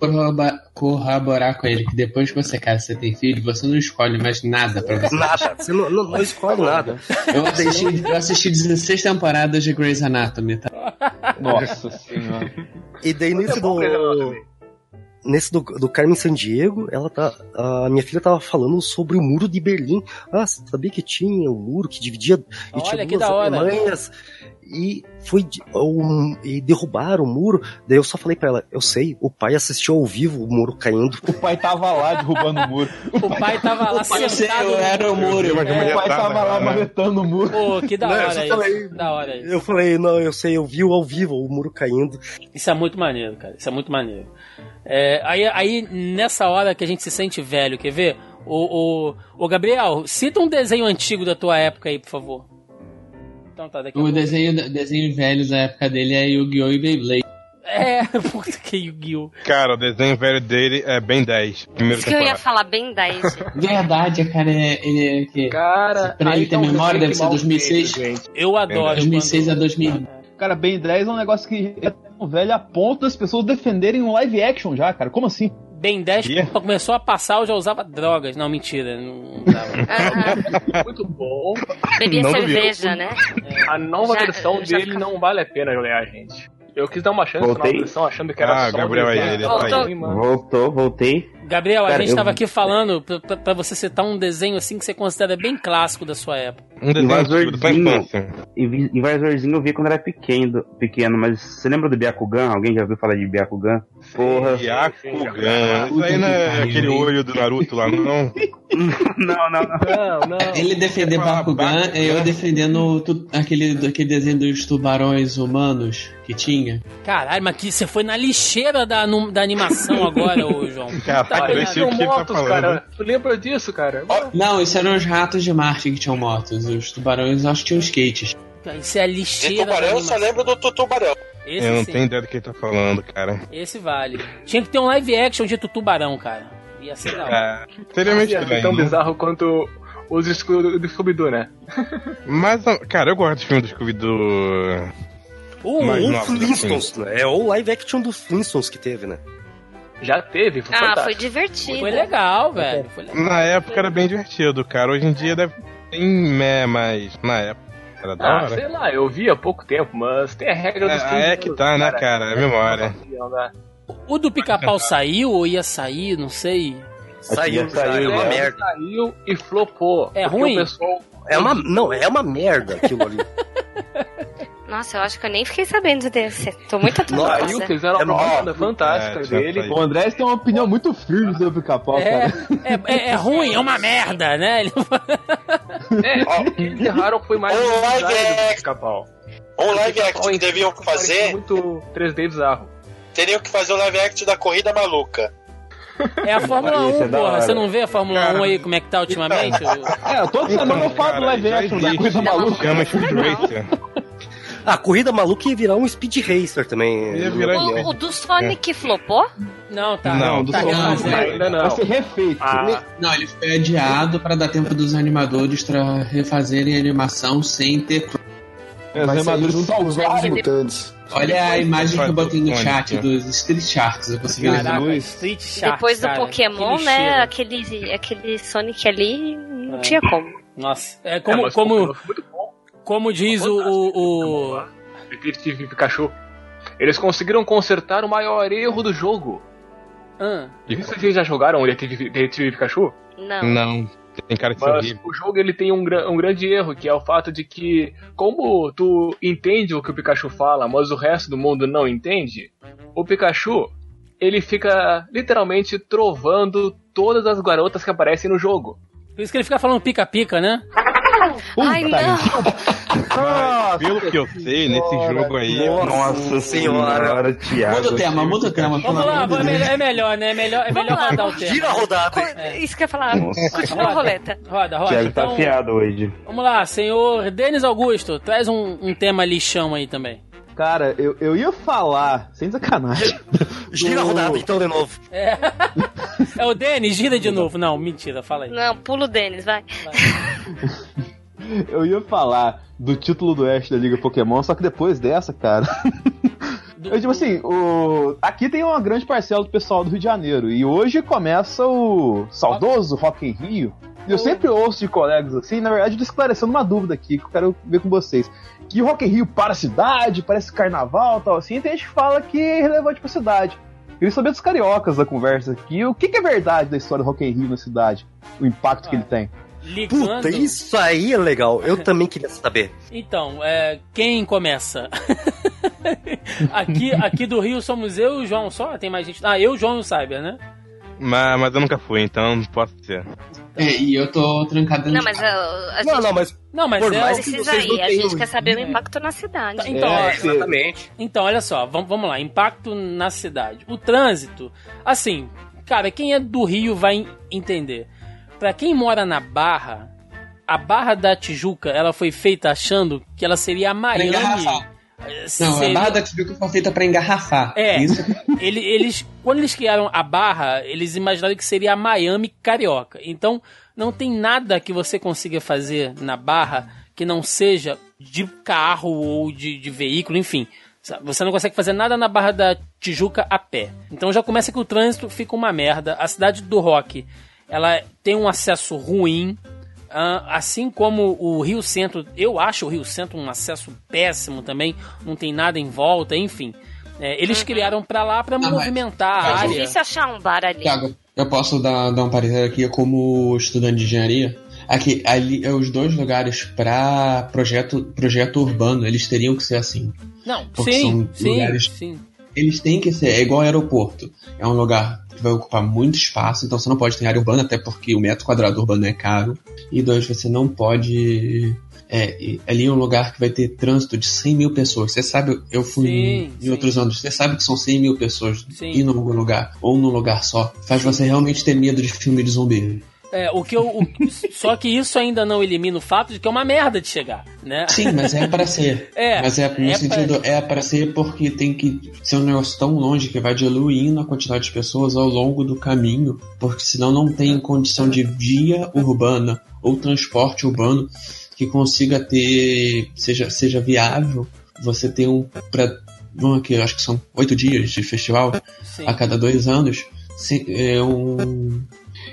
corroborar com ele que depois que você casa, você tem filho, você não escolhe mais nada pra você. nada, você não, não, não escolhe nada. Eu assisti, eu assisti 16 temporadas de Grey's Anatomy, tá? Nossa senhora. E daí nesse do. Nesse do, do Carmen Sandiego, ela tá. A minha filha tava falando sobre o muro de Berlim. Ah, você sabia que tinha o muro que dividia e Olha, tinha que duas da hora. Alemanhas. E foi um, e derrubaram o muro. Daí eu só falei pra ela, eu sei, o pai assistiu ao vivo o muro caindo. O pai tava lá derrubando o muro. O pai tava lá Eu sei, sentado. eu era o muro. O pai tava lá marretando o muro. Pô, que da Não, eu hora só isso. falei- Da hora isso. Eu falei, não, eu sei, eu vi ao vivo o muro caindo. Isso é muito maneiro, cara. Isso é muito maneiro. É, aí, aí, nessa hora que a gente se sente velho, quer ver? O, o, o Gabriel, cita um desenho antigo da tua época aí, por favor. Então tá, daqui a O pouco. desenho, desenho velho da época dele é Yu-Gi-Oh! e Beyblade. É, puta que Yu-Gi-Oh! Cara, o desenho velho dele é bem 10. Primeiro Isso que eu ia falar bem 10. Verdade, cara, é, ele é que. Cara, pra ele ter tá um memória, deve ser mal 2006. feito, gente. Eu adoro. 2006 a quando- 2000. Cara, Ben 10 é um negócio que é tão velho a ponto das pessoas defenderem um live action já, cara. Como assim? Ben 10 Quê? quando começou a passar, eu já usava drogas. Não, mentira. Não usava. Muito bom. Bebia Não cerveja, né? A nova Já- versão já dele não vale a pena olhar, gente. Eu quis dar uma chance Voltei. nova versão achando que era Ah, só Gabriel um aí, ele Voltou. tá aí. Voltou, voltei. Gabriel, a Cara, gente eu- tava aqui falando pra você citar um desenho assim que você considera bem clássico da sua época. Um Invasorzinho. Invasorzinho eu vi quando era pequeno, pequeno, mas você lembra do Byakugan? Alguém já ouviu falar de Byakugan? Porra. Byakugan. Isso aí não é aquele olho do Naruto lá, não? não, não, não. Não, não. Ele defender Fala, Bakugan, Bakugan. eu defendendo tu- aquele, aquele desenho dos tubarões humanos que tinha. Caralho, mas que você foi na lixeira da, da animação agora, ô João. Cara, Puta eu sei o que tá motos, falando. cara. Tu lembra disso, cara? Não, isso eram os ratos de Marte que tinham motos. Os tubarões, eu acho que tinham skates. Isso é De lixeira da tubarão eu só lembro do Tutubarão. Esse Eu não sim. tenho ideia do que ele tá falando, cara. Esse vale. Tinha que ter um live action de Tubarão, cara. Ia ser da hora. É, seria meio Ia ser estranho. tão né? bizarro quanto os do Scooby-Doo, né? Mas, cara, eu gosto do filme do Scooby-Doo. O, o novos, Flintstones, né? É o live action do Flintstones que teve, né? Já teve, foi Ah, foi fantástico. divertido. Foi legal, velho. Foi legal. Na época era bem divertido, cara. Hoje em dia deve ter meh, mas na época era da Ah, hora. sei lá, eu vi há pouco tempo, mas tem a regra dos É, 15 é que tá, né, cara? É memória. O do pica-pau saiu ou ia sair, não sei. Saiu, já saiu, é uma merda. Saiu e flopou. É ruim? O pessoal É uma, não, é uma merda aquilo ali. Nossa, eu acho que eu nem fiquei sabendo desse. Tô muito atualizada. saiu, fizeram É uma propaganda fantástica É, dele. saiu. O André tem uma opinião muito firme sobre o pica-pau, É, cara. é, é- é ruim, é uma merda, né? Ele- É, o que enterraram foi mais Um um live do pica-pau. Um live action que deviam fazer, muito 3D bizarro. Teriam que fazer o live action da Corrida Maluca. É a Fórmula Isso é 1, da porra. Você não vê a Fórmula Cara, 1 aí, como é que tá ultimamente? É, toda semana eu falo do live action da coisa maluca. Chama Speed Racer. A corrida maluca ia virar um Speed Racer também. Ia virar O, o do Sonic flopou? Não, tá. Não, tá do refazendo. Sonic. Ainda não. Vai ser refeito. Ah, Não, ele foi adiado pra dar tempo dos animadores pra refazerem a animação sem ter. Os sair armadores junto com os novos mutantes. Olha a imagem que eu botei no chat dos Street Sharks, eu consegui Luz. Street Shark, Depois do cara, Pokémon, que né? Aquele, aquele Sonic ali, não É. tinha como. Nossa, é é, como, mas como, como diz o, o, o- Detective Pikachu. Eles conseguiram consertar o maior erro do jogo. Ah, Isso vocês já jogaram o Detective, Detective Pikachu? Não. Não, tem cara de Mas o jogo ele tem um, um grande erro, que é o fato de que, como tu entende o que o Pikachu fala, mas o resto do mundo não entende, o Pikachu ele fica literalmente trovando todas as garotas que aparecem no jogo. por isso que ele fica falando pica-pica, né? Ai, não. Pelo que eu sei, nesse jogo aí. Nossa senhora, Thiago. Muda o tema, muda o tema. Vamos lá, é melhor, é melhor, né? É melhor, é Vamos melhor lá, rodar o tema. Gira a rodada. Isso que eu ia falar. Continua a roleta. Roda, roda. Thiago tá Então, afiado hoje. vamos lá, senhor Denis Augusto, traz um, um tema lixão aí também. Cara, eu, eu ia falar, sem sacanagem. Gira a rodada então de novo. É, é o Denis, gira de novo. Não, mentira, fala aí. Não, pulo o Denis, vai. Eu ia falar do título do Oeste da Liga Pokémon, só que depois dessa, cara. Eu, tipo assim, o... aqui tem uma grande parcela do pessoal do Rio de Janeiro. E hoje começa o saudoso Rock em Rio. E eu sempre ouço de colegas assim, na verdade, esclarecendo uma dúvida aqui que eu quero ver com vocês. Que o Rock in Rio para a cidade, parece carnaval tal assim, tem gente que fala que é relevante pra cidade. Eu queria saber dos cariocas da conversa aqui, o que, que é verdade da história do Rock in Rio na cidade? O impacto que ele tem. Ligando... Puta, isso aí é legal. Eu também queria saber. Então, é, quem começa? aqui, aqui do Rio somos eu e o João só? Tem mais gente? Ah, eu, o João e o Cyber, né? Mas, mas eu nunca fui, então não posso dizer. É, e eu tô trancado Não, mas a, a Não, gente não, mas Não, mas Por é, mais que precisa vocês não ir. A gente quer saber o impacto na cidade. Então, É, exatamente. Então, olha só, vamos, vamos lá. Impacto na cidade. O trânsito, assim, cara, quem é do Rio vai entender. Pra quem mora na Barra, a Barra da Tijuca, ela foi feita achando que ela seria a Miami. Não, seria- a barra da Tijuca foi feita pra engarrafar. É. Isso Ele- eles, quando eles criaram a Barra, eles imaginaram que seria a Miami carioca. Então, não tem nada que você consiga fazer na Barra que não seja de carro ou de, de veículo, enfim. Você não consegue fazer nada na Barra da Tijuca a pé. Então já começa que o trânsito fica uma merda. A cidade do Rock, ela tem um acesso ruim. Ah, assim como o Rio Centro, eu acho o Rio Centro um acesso péssimo também, não tem nada em volta, enfim. É, eles criaram pra lá pra mas- movimentar a É área. difícil achar um bar ali. Tiago, eu posso dar, dar um parecer aqui como estudante de engenharia? Aqui, ali, é os dois lugares para projeto, projeto urbano, eles teriam que ser assim. Não, Porque sim, são sim, lugares- sim. Eles têm que ser, é igual ao aeroporto. É um lugar vai ocupar muito espaço, então você não pode ter área urbana, até porque o metro quadrado urbano é caro. E dois, você não pode. É, ali é um lugar que vai ter trânsito de 100 mil pessoas. Você sabe, eu fui Sim, em, sim. outros anos, você sabe que são 100 mil pessoas Sim. indo em algum lugar, ou num lugar só. Faz você realmente ter medo de filme de zumbi. É, o que eu, o- só que isso ainda não elimina o fato de que é uma merda de chegar, né? Sim, mas é para ser. É, mas é no é sentido, é para ser porque tem que ser um negócio tão longe que vai diluindo a quantidade de pessoas ao longo do caminho, porque senão não tem condição de via urbana ou transporte urbano que consiga ter seja seja viável. Você ter um para vamos aqui, acho que são oito dias de festival Sim. a cada dois anos. É um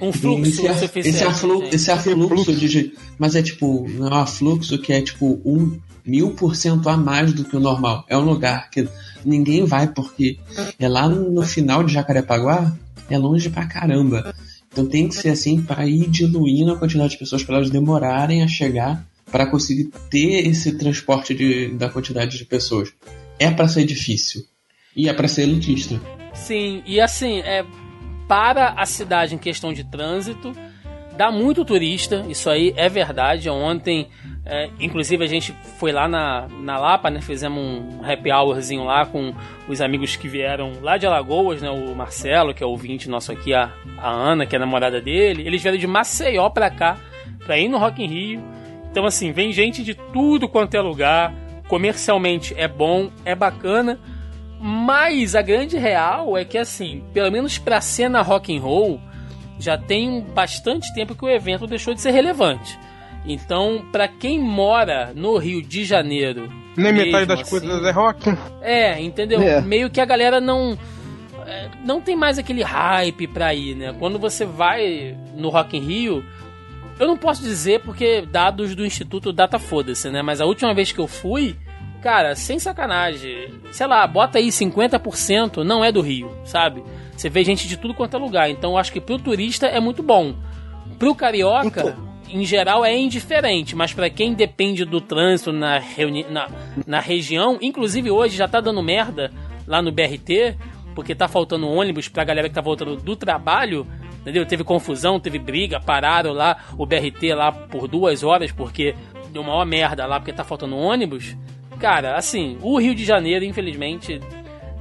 Um fluxo esse, é- suficiente. esse, aflu, gente. esse afluxo de. Mas é tipo, não é um afluxo que é tipo um mil por cento a mais do que o normal. É um lugar que ninguém vai porque é lá no final de Jacarepaguá, é longe pra caramba. Então tem que ser assim para ir diluindo a quantidade de pessoas para elas demorarem a chegar para conseguir ter esse transporte de, da quantidade de pessoas. É para ser difícil. E é para ser elitista. Sim, e assim, é, para a cidade em questão de trânsito, dá muito turista, isso aí é verdade. Ontem, é, inclusive, a gente foi lá na, na Lapa, né? Fizemos um happy hourzinho lá com os amigos que vieram lá de Alagoas, né? O Marcelo, que é ouvinte nosso aqui, a, a Ana, que é a namorada dele. Eles vieram de Maceió pra cá, pra ir no Rock in Rio. Então, assim, vem gente de tudo quanto é lugar. Comercialmente é bom, é bacana. Mas a grande real é que, assim, pelo menos pra cena rock and roll, já tem bastante tempo que o evento deixou de ser relevante. Então, pra quem mora no Rio de Janeiro. Nem metade das assim, coisas é rock. É, entendeu? É. Meio que a galera não. é, Não tem mais aquele hype pra ir, né? Quando você vai no Rock in Rio, eu não posso dizer porque dados do Instituto Data Foda-se, né? Mas a última vez que eu fui, cara, sem sacanagem, sei lá, bota aí 50% não é do Rio, sabe? Você vê gente de tudo quanto é lugar. Então eu acho que pro turista é muito bom. Pro carioca, em geral, é indiferente, mas pra quem depende do trânsito na, reuni na, na região, inclusive hoje já tá dando merda lá no BRT, porque tá faltando ônibus pra galera que tá voltando do trabalho, entendeu? Teve confusão, teve briga, pararam lá o BRT lá por duas horas porque deu uma merda lá porque tá faltando ônibus. Cara, assim, o Rio de Janeiro, infelizmente,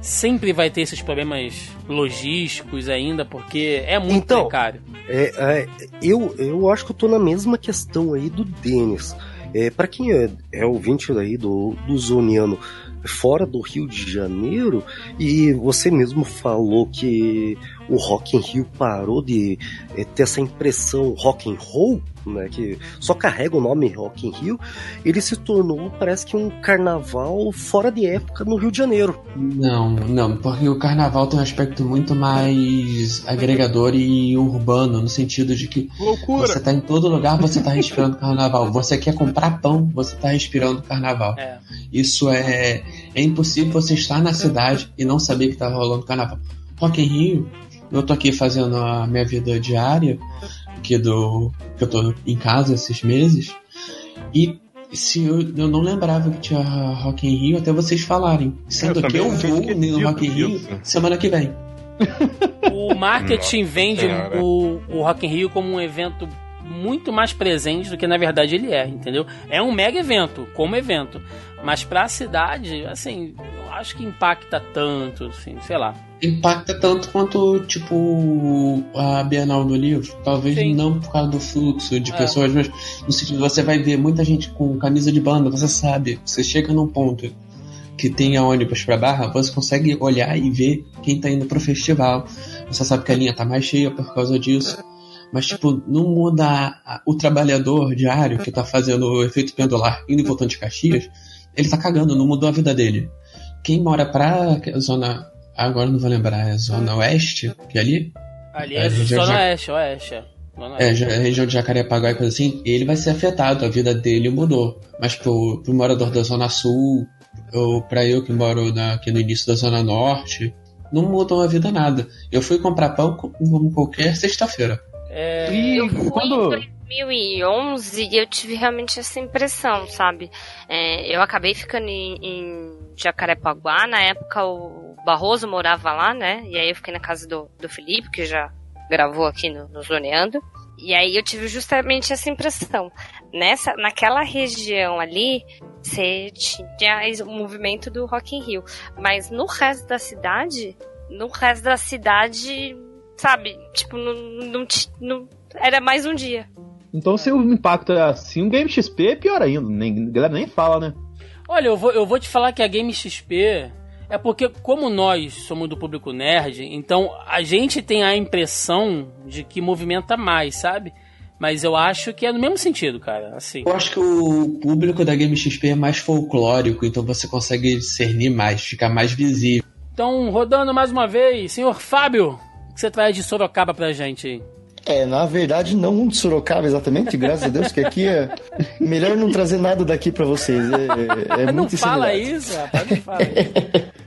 sempre vai ter esses problemas logísticos ainda, porque é muito Então, precário. É, é, eu, eu acho que eu tô na mesma questão aí do Denis. É, para quem é, é ouvinte aí do, do Zoniano fora do Rio de Janeiro, e você mesmo falou que o Rock in Rio parou de é, ter essa impressão rock and roll, né, que só carrega o nome Rock in Rio, ele se tornou, parece que um carnaval fora de época no Rio de Janeiro. Não, não, porque o carnaval tem um aspecto muito mais agregador e urbano, no sentido de que Loucura! você tá em todo lugar, você tá respirando carnaval. Você quer comprar pão, você tá respirando carnaval. É. Isso é, é impossível você estar na cidade e não saber que tá rolando carnaval. Rock in Rio, eu tô aqui fazendo a minha vida diária, aqui do. que eu tô em casa esses meses, e se eu, eu não lembrava que tinha Rock in Rio até vocês falarem. Sendo Eu que eu vou no Rock in Rio semana que vem. O marketing Nossa vende o, o Rock in Rio como um evento muito mais presente do que na verdade ele é, entendeu? É um mega evento, como evento. Mas pra cidade, assim, eu acho que impacta tanto, assim, sei lá. Impacta tanto quanto, tipo, a Bienal do Livro. Talvez Sim. não por causa do fluxo de É. pessoas, mas no sentido você vai ver muita gente com camisa de banda, você sabe, você chega num ponto que tenha ônibus pra barra, você consegue olhar e ver quem tá indo pro festival. Você sabe que a linha tá mais cheia por causa disso. Mas, tipo, não muda o trabalhador diário que tá fazendo o efeito pendular indo e voltando de Caxias, ele tá cagando, não mudou a vida dele. Quem mora pra zona. Agora eu não vou lembrar, é zona oeste, que é ali? Ali É, é, Zona Oeste, Oeste. é. Zona É, Oeste. região de Jacarepaguá e coisa assim, ele vai ser afetado, a vida dele mudou. Mas pro, pro morador da Zona Sul, ou pra eu que moro na- aqui no início da Zona Norte, não mudou a vida nada. Eu fui comprar pão co- como qualquer sexta-feira. É, E Eu fui quando. em 2011 e eu tive realmente essa impressão, sabe? É, eu acabei ficando em, em Jacarepaguá, na época o Barroso morava lá, né? E aí eu fiquei na casa do, do Felipe, que já gravou aqui no, no Zoneando. E aí eu tive justamente essa impressão. Nessa, naquela região ali, você tinha o movimento do Rock in Rio. Mas no resto da cidade, no resto da cidade, sabe? Tipo, não, não, não- era mais um dia. Então, se o impacto é assim, o Game XP é pior ainda. Nem, a galera nem fala, né? Olha, eu vou, eu vou te falar que a Game XP é porque, como nós somos do público nerd, então a gente tem a impressão de que movimenta mais, sabe? Mas eu acho que é no mesmo sentido, cara. Assim. Eu acho que o público da Game XP é mais folclórico, então você consegue discernir mais, ficar mais visível. Então, rodando mais uma vez, senhor Fábio, o que você traz de Sorocaba pra gente aí? É, na verdade, não um de Sorocaba exatamente, graças a Deus, que aqui é melhor não trazer nada daqui pra vocês. É, é não muito fala isso, rapaz, não fala isso.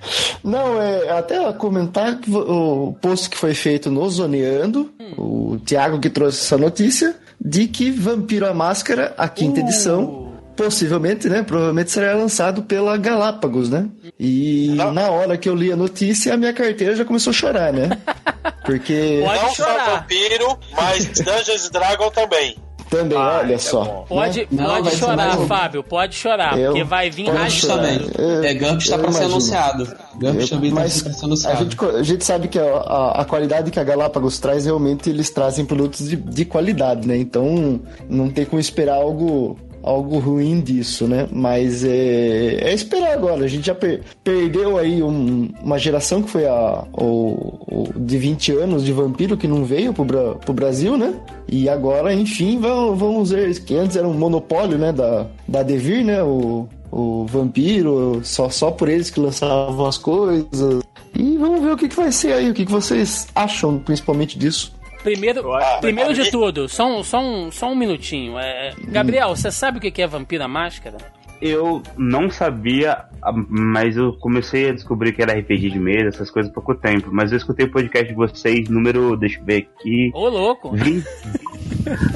Não, é até comentar que o post que foi feito no Zoneando, o Thiago que trouxe essa notícia, de que Vampiro a Máscara, a quinta Uh. edição, possivelmente, né? Provavelmente será lançado pela Galápagos, né? E na hora que eu li a notícia, a minha carteira já começou a chorar, né? Porque Pode não só chorar. vampiro, mas Dungeons Dragon também. também, Ah, olha é só. Pode, Não, pode chorar, mais um. Fábio, pode chorar, Eu- porque vai vir também. Eu- É, Gumps tá eu pra ser anunciado. Gumps Eu- também tá mas pra ser a anunciado. gente, a gente sabe que a, a- a qualidade que a Galápagos traz, realmente eles trazem produtos de, de qualidade, né? Então não tem como esperar algo, algo ruim disso, né? Mas é, é esperar agora. A gente já per- perdeu aí um- uma geração que foi a, o, o- de 20 anos de vampiro que não veio pro, pro Brasil, né? E agora, enfim, vamos, vamos ver que antes era um monopólio, né? Da, da Devir, né? O, o vampiro, só, só por eles que lançavam as coisas. E vamos ver o que, que vai ser aí, o que, que vocês acham principalmente disso. Primeiro, primeiro de ali- tudo, só um, só um, só um minutinho. É, Gabriel, você sabe o que que é Vampira Máscara? Eu não sabia, ah, mas eu comecei a descobrir que era RPG de mesa, essas coisas há pouco tempo. Mas eu escutei o podcast de vocês, número, deixa eu ver aqui, Ô, louco! 20.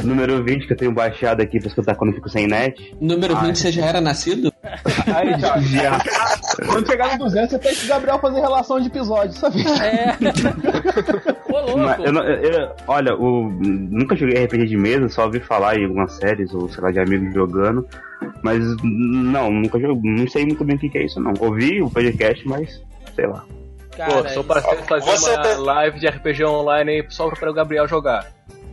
número 20, que eu tenho baixado aqui pra escutar quando eu fico sem net. Número 20, Ai. você já era nascido? Aí, já. Já. Quando chegar no 200, você tem que o Gabriel fazer relação de episódio, sabe? É. Ô, louco! Mas eu eu- olha, o, nunca joguei RPG de mesa, só ouvi falar em algumas séries, ou sei lá, de amigos jogando. Mas não, nunca joguei, não sei muito bem o que que é isso, não. Ouvi o podcast, mas sei lá. Pô, Cara, sou parceiro de fazer uma live de RPG online aí só pra o Gabriel jogar.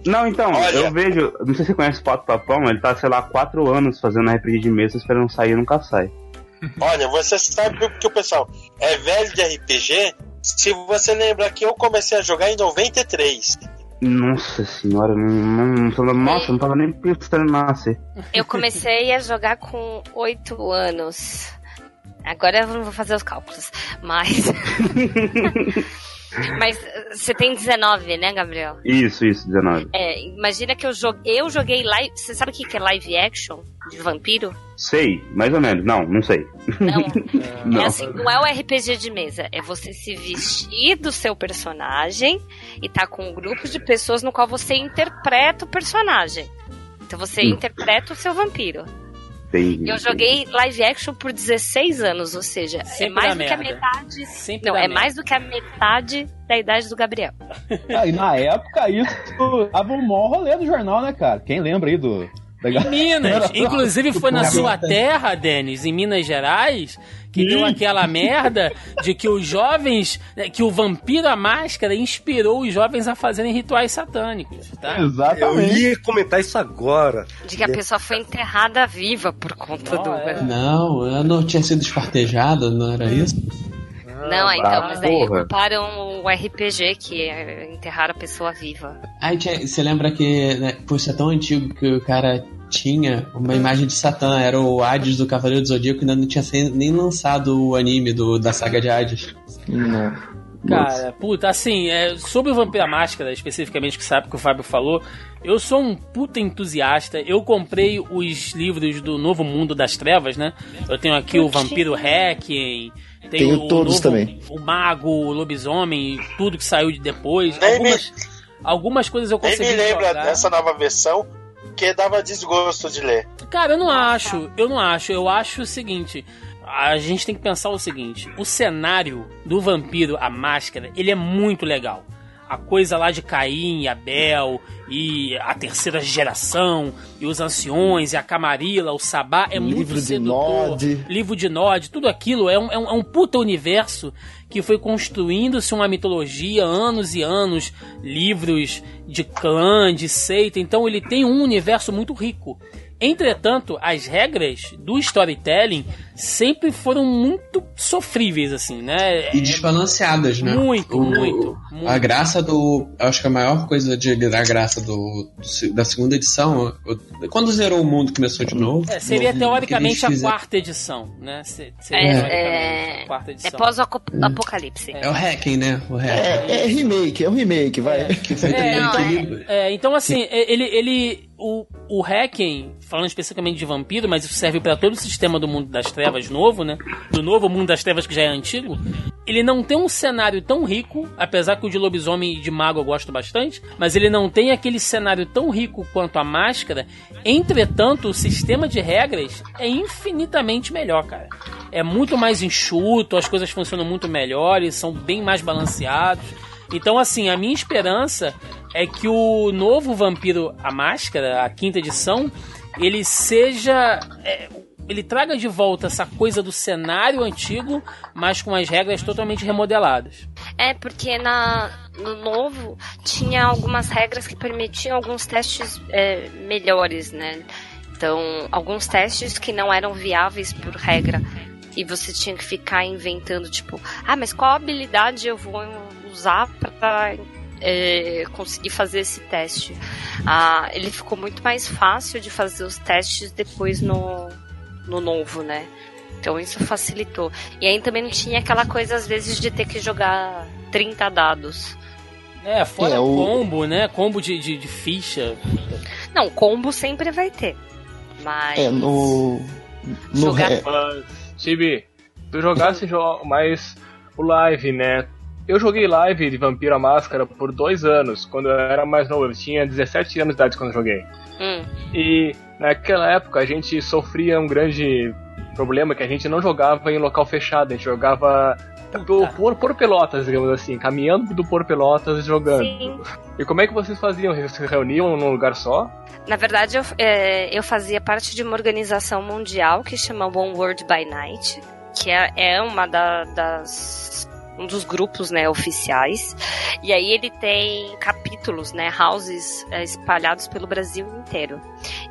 Não, então, Olha. eu vejo. Não sei se você conhece o Pato Papão, ele tá, sei lá, quatro anos fazendo RPG de mesa esperando sair e nunca sai. Olha, você sabe que o pessoal é velho de RPG? Se você lembra que eu comecei a jogar em 93. Nossa senhora, não, não, não- nossa, não tava nem pensando em nascer. Eu comecei a jogar com 8 anos. Agora eu não vou fazer os cálculos. Mas. Mas eh, você tem 19, né, Gabriel? Isso, isso, 19. É, imagina que eu joguei, eu joguei live. Você sabe o que que é live action de vampiro? Sei, mais ou menos. Não, não sei. Não. Não. É assim, não é o RPG de mesa, é você se vestir do seu personagem e tá com um grupo de pessoas no qual você interpreta o personagem. Então você Hum. interpreta o seu vampiro. Entendi. Eu joguei live action por 16 anos, ou seja, é Sempre mais dá do que a merda. metade. Sempre Não, é merda. mais do que a metade da idade do Gabriel. Ah, e na época isso tava o maior rolê do jornal, né, cara? Quem lembra aí do. Em Minas. Inclusive foi na sua terra, Denis, em Minas Gerais, que deu aquela merda de que os jovens, né, que o vampiro à máscara inspirou os jovens a fazerem rituais satânicos, tá? Eu Exatamente. ia comentar isso agora. De que a pessoa foi enterrada viva por conta do. Não, é. Não, eu não tinha sido espartejada, não era isso? Não, então, Ah, mas aí porra. comparam o RPG, que é enterrar a pessoa viva. Aí você lembra que, né, por ser tão antigo que o cara tinha uma imagem de Satã, era o Hades do Cavaleiro do Zodíaco, ainda não tinha nem lançado o anime do, da saga de Hades. Não. Cara, puta, assim, é, sobre o Vampiro à Máscara, especificamente, que sabe que o Fábio falou, eu sou um puta entusiasta. Eu comprei os livros do Novo Mundo das Trevas, né? Eu tenho aqui o Vampiro Hacking, tenho, Tenho o todos novo- também. O Mago, o Lobisomem, tudo que saiu de depois. Nem Algumas, algumas coisas eu Nem consegui me lembra jogar. dessa nova versão, que dava desgosto de ler. Cara, eu não acho, eu não acho. Eu acho o seguinte. A gente tem que pensar o seguinte: o cenário do vampiro, a máscara, ele é muito legal. A coisa lá de Caim e Abel, e a terceira geração, e os anciões, e a Camarilla, o Sabá, é muito Livro de sedutor. Nod. Livro de Nod, tudo aquilo é um, é um, é um puta universo que foi construindo-se uma mitologia anos e anos, livros de clã, de seita, então ele tem um universo muito rico. Entretanto, as regras do storytelling sempre foram muito sofríveis, assim, né? E desbalanceadas, né? Muito, O- muito, muito. A graça do. Acho que a maior coisa de, da graça do, da segunda edição, quando zerou o mundo começou de novo. É, seria no- teoricamente a fizeram- quarta edição, né? Se- Seria É, é- a quarta É edição. pós-apocalipse. É o hacking, né? O hacking. É, é remake, é um remake, vai. É, também não. É, então assim, é, ele, ele o, o Hacking, falando especificamente de vampiro, mas isso serve pra todo o sistema do mundo das trevas novo, né? Do novo mundo das trevas que já é antigo. Ele não tem um cenário tão rico, apesar que o de lobisomem e de mago eu gosto bastante, mas ele não tem aquele cenário tão rico quanto a máscara. Entretanto, o sistema de regras é infinitamente melhor, cara. É muito mais enxuto, as coisas funcionam muito melhores, são bem mais balanceados. Então, assim, a minha esperança é que o novo Vampiro a Máscara, a quinta edição, ele seja. é, ele traga de volta essa coisa do cenário antigo, mas com as regras totalmente remodeladas. É, porque na, no novo tinha algumas regras que permitiam alguns testes é, melhores, né? Então, alguns testes que não eram viáveis por regra. E você tinha que ficar inventando, tipo, ah, mas qual habilidade eu vou usar pra é, conseguir fazer esse teste? Ah, ele ficou muito mais fácil de fazer os testes depois no, no novo, né? Então isso facilitou. E aí também não tinha aquela coisa, às vezes, de ter que jogar 30 dados. É, fora É, o combo, né? Combo de, de, de ficha. Não, combo sempre vai ter. Mas. É, no. No Jogar- Chibi, tu jogasse jo- mais o live, né? Eu joguei live de Vampiro à Máscara por dois anos, quando eu era mais novo. Eu tinha 17 anos de idade quando eu joguei. Hum, E naquela época a gente sofria um grande problema que a gente não jogava em local fechado, a gente jogava do, por, por pelotas, digamos assim, caminhando do por pelotas e jogando. sim. E como é que vocês faziam? Vocês se reuniam num lugar só? Na verdade, eu, é, eu fazia parte de uma organização mundial que chama One World by Night, que é, é uma da- das um dos grupos né, oficiais. E aí ele tem capítulos, né, houses é, espalhados pelo Brasil inteiro.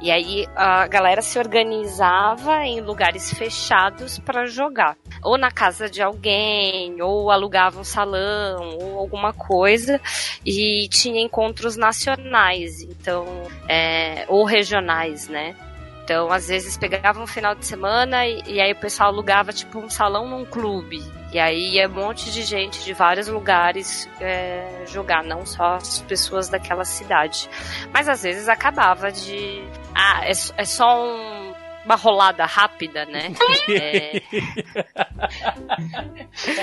E aí a galera se organizava em lugares fechados para jogar, ou na casa de alguém, ou alugava um salão, ou alguma coisa, e tinha encontros nacionais, então, é, ou regionais, né? Então, às vezes pegava um final de semana e, e, aí o pessoal alugava tipo um salão num clube. E aí ia um monte de gente de vários lugares é, jogar, não só as pessoas daquela cidade. Mas às vezes acabava de. Ah, é, é só um, uma rolada rápida, né? é...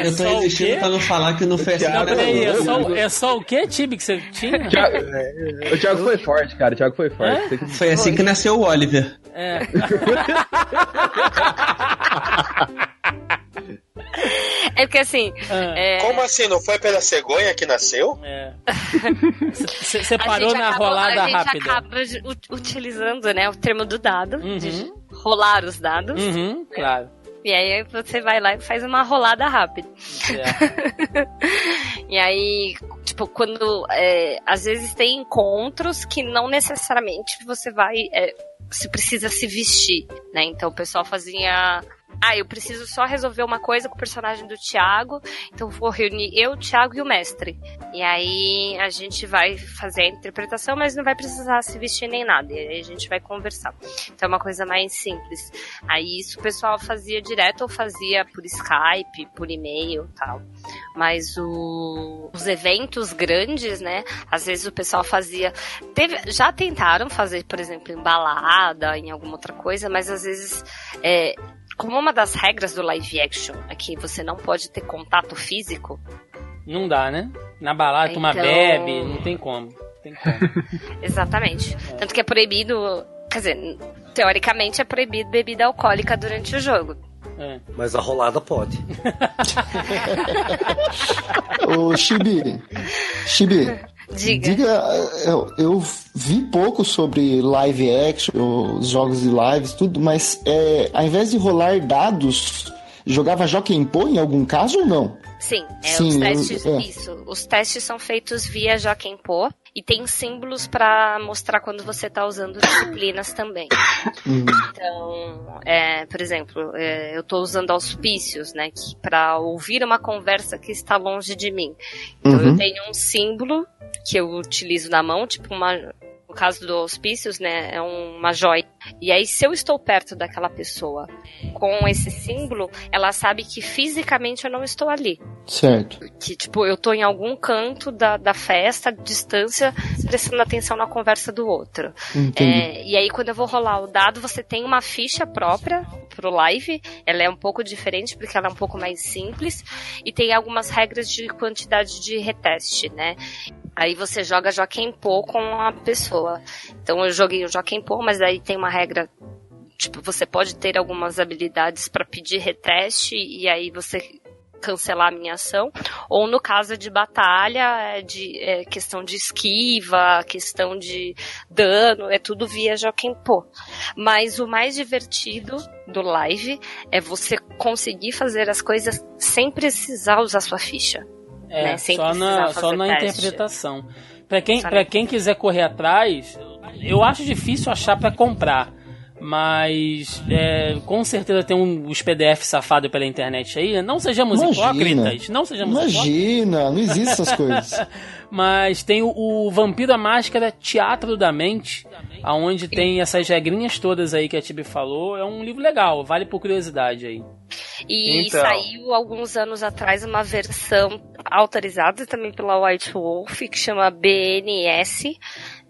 Eu tô insistindo pra não falar que não fez Não, peraí, é só, é só o que, Tibi, que você tinha? Thiago, o Thiago foi forte, cara. O Thiago foi forte. É? Foi assim que nasceu o Oliver. É. É porque assim. É... Como assim? Não foi pela cegonha que nasceu? É. Você parou na acabou, rolada a gente rápida. acaba utilizando, né, o termo do dado, Uhum. de rolar os dados. Uhum, claro. E aí você vai lá e faz uma rolada rápida. É. E aí, tipo, quando. é, às vezes tem encontros que não necessariamente você vai. é, se precisa se vestir, né? Então o pessoal fazia. Ah, eu preciso só resolver uma coisa com o personagem do Thiago, então vou reunir eu, o Thiago e o mestre. E aí a gente vai fazer a interpretação, mas não vai precisar se vestir nem nada. E aí a gente vai conversar. Então é uma coisa mais simples. Aí isso o pessoal fazia direto ou fazia por Skype, por e-mail tal. Mas o- os eventos grandes, né? Às vezes o pessoal fazia. Teve, já tentaram fazer, por exemplo, em balada, em alguma outra coisa, mas às vezes. É, como uma das regras do live action é que você não pode ter contato físico, Não dá, né? Na balada, Então- bebe, não tem como. Tem como. Exatamente. Tanto que é proibido. Quer dizer, teoricamente é proibido bebida alcoólica durante o jogo. É. Mas a rolada pode. Ô, Chibi. Chibi. Diga. eu, eu vi pouco sobre live action, os jogos de lives, tudo, mas é, ao invés de rolar dados, jogava Jokenpô em algum caso ou não? Sim, é, Sim, os eu- testes. é. Isso. Os testes são feitos via Jokenpô e tem símbolos pra mostrar quando você tá usando disciplinas também. Uhum. Então, é, por exemplo, é, eu tô usando auspícios, né, para ouvir uma conversa que está longe de mim. Então Uhum. eu tenho um símbolo que eu utilizo na mão, tipo uma no caso do auspícios, né, é uma joia. E aí, se eu estou perto daquela pessoa com esse símbolo, ela sabe que fisicamente eu não estou ali. Certo. Que, tipo, eu tô em algum canto da, da festa, distância, prestando atenção na conversa do outro. É, e aí, quando eu vou rolar o dado, você tem uma ficha própria pro live. Ela é um pouco diferente, porque ela é um pouco mais simples. E tem algumas regras de quantidade de reteste, né? Aí você joga Joaquim-Pô com a pessoa. Então eu joguei o Joaquim-Pô, mas aí tem uma regra tipo, você pode ter algumas habilidades para pedir reteste e aí você cancelar a minha ação, ou no caso de batalha, é de é questão de esquiva, questão de dano, é tudo via Jokenpô. Mas o mais divertido do live é você conseguir fazer as coisas sem precisar usar sua ficha. É, né? Sem só na, só na teste. interpretação. Pra quem, pra quem quiser correr atrás, eu acho difícil achar pra comprar. Mas é, com certeza tem um, os PDF safado pela internet aí. Não sejamos Imagina. hipócritas. Não sejamos hipócritas. Imagina, não existe essas coisas. Mas tem o, o Vampiro à Máscara Teatro da Mente, aonde tem essas regrinhas todas aí que a Tibi falou. É um livro legal, vale por curiosidade aí. E Então. saiu alguns anos atrás uma versão autorizada também pela White Wolf que chama BNS,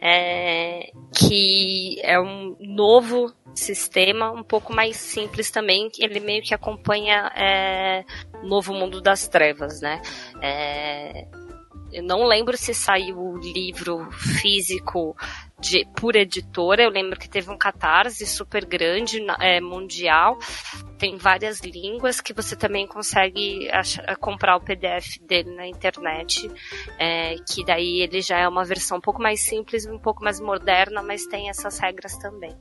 é, que é um novo sistema, um pouco mais simples também, que ele meio que acompanha é, o novo mundo das trevas, né? É, eu não lembro se saiu o livro físico de, por editora. Eu lembro que teve um catarse super grande, é, mundial. Tem várias línguas que você também consegue achar- comprar o PDF dele na internet. é, que daí ele já é uma versão um pouco mais simples, um pouco mais moderna, mas tem essas regras também.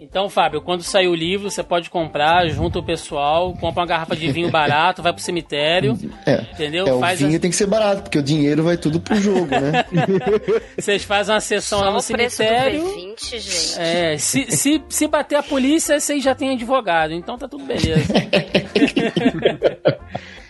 Então, Fábio, quando sair o livro, você pode comprar, junto o pessoal, compra uma garrafa de vinho barato, vai pro cemitério. É. Entendeu? É, o Faz vinho a- tem que ser barato, porque o dinheiro vai tudo pro jogo, né? Vocês fazem uma sessão lá Só no o preço do cemitério. V20, gente. É, se, se, se bater a polícia, vocês já têm advogado, então tá tudo beleza.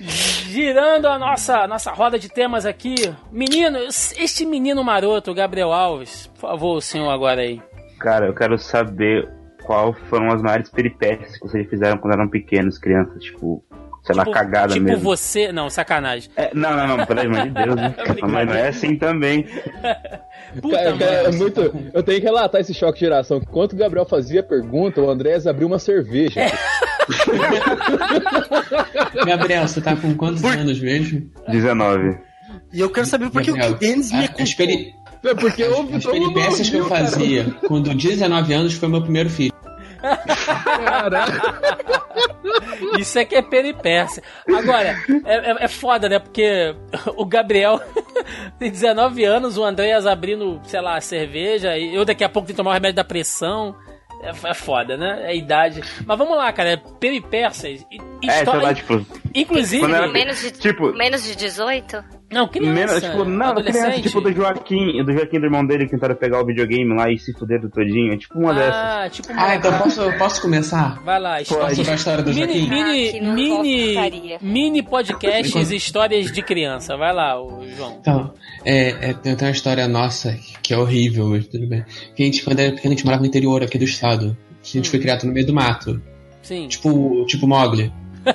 Girando a nossa, nossa roda de temas aqui. Menino, este menino maroto, Gabriel Alves, por favor, o senhor agora aí. Cara, eu quero saber qual foram as maiores peripécias que vocês fizeram quando eram pequenos, crianças, tipo, sei lá, cagada tipo mesmo. você. Não, sacanagem. É, não, não, não, pelo amor de Deus, né? Mas não é assim também. Puta Cara, cara, é muito, eu tenho que relatar esse choque de geração. Enquanto o Gabriel fazia a pergunta, o Andrés abriu uma cerveja. Gabriel, você tá com quantos anos mesmo? 19. E eu quero saber por que o Denis me a- as, peri- É porque houve as peripécias que eu cara. fazia quando 19 anos foi meu primeiro filho. Isso é que é peripécia. Agora, é, é, é foda, né? Porque o Gabriel tem 19 anos, o Andréas abrindo, sei lá, cerveja, e eu daqui a pouco tenho que tomar o remédio da pressão. É, é foda, né? É a idade. Mas vamos lá, cara. Peripécias. e- É, sei história- lá, tipo. Inclusive. era- Menos de, Tipo- menos de 18? Não, criança. Menos, tipo, não, criança, tipo do Joaquim, do Joaquim do irmão dele que tentaram pegar o videogame lá e se fuder do todinho. É tipo uma dessas. Ah, tipo. Ah, então posso, posso começar? Vai lá, Posso contar a história do Mini, Joaquim? mini, Ah, mini, mini podcasts, histórias de criança. Vai lá, o João. Então, é, é, tem uma história nossa que é horrível, mas tudo bem. Que a gente, quando era pequeno, a gente morava no interior aqui do estado. A gente foi criado no meio do mato. Sim. Tipo, tipo Mogli.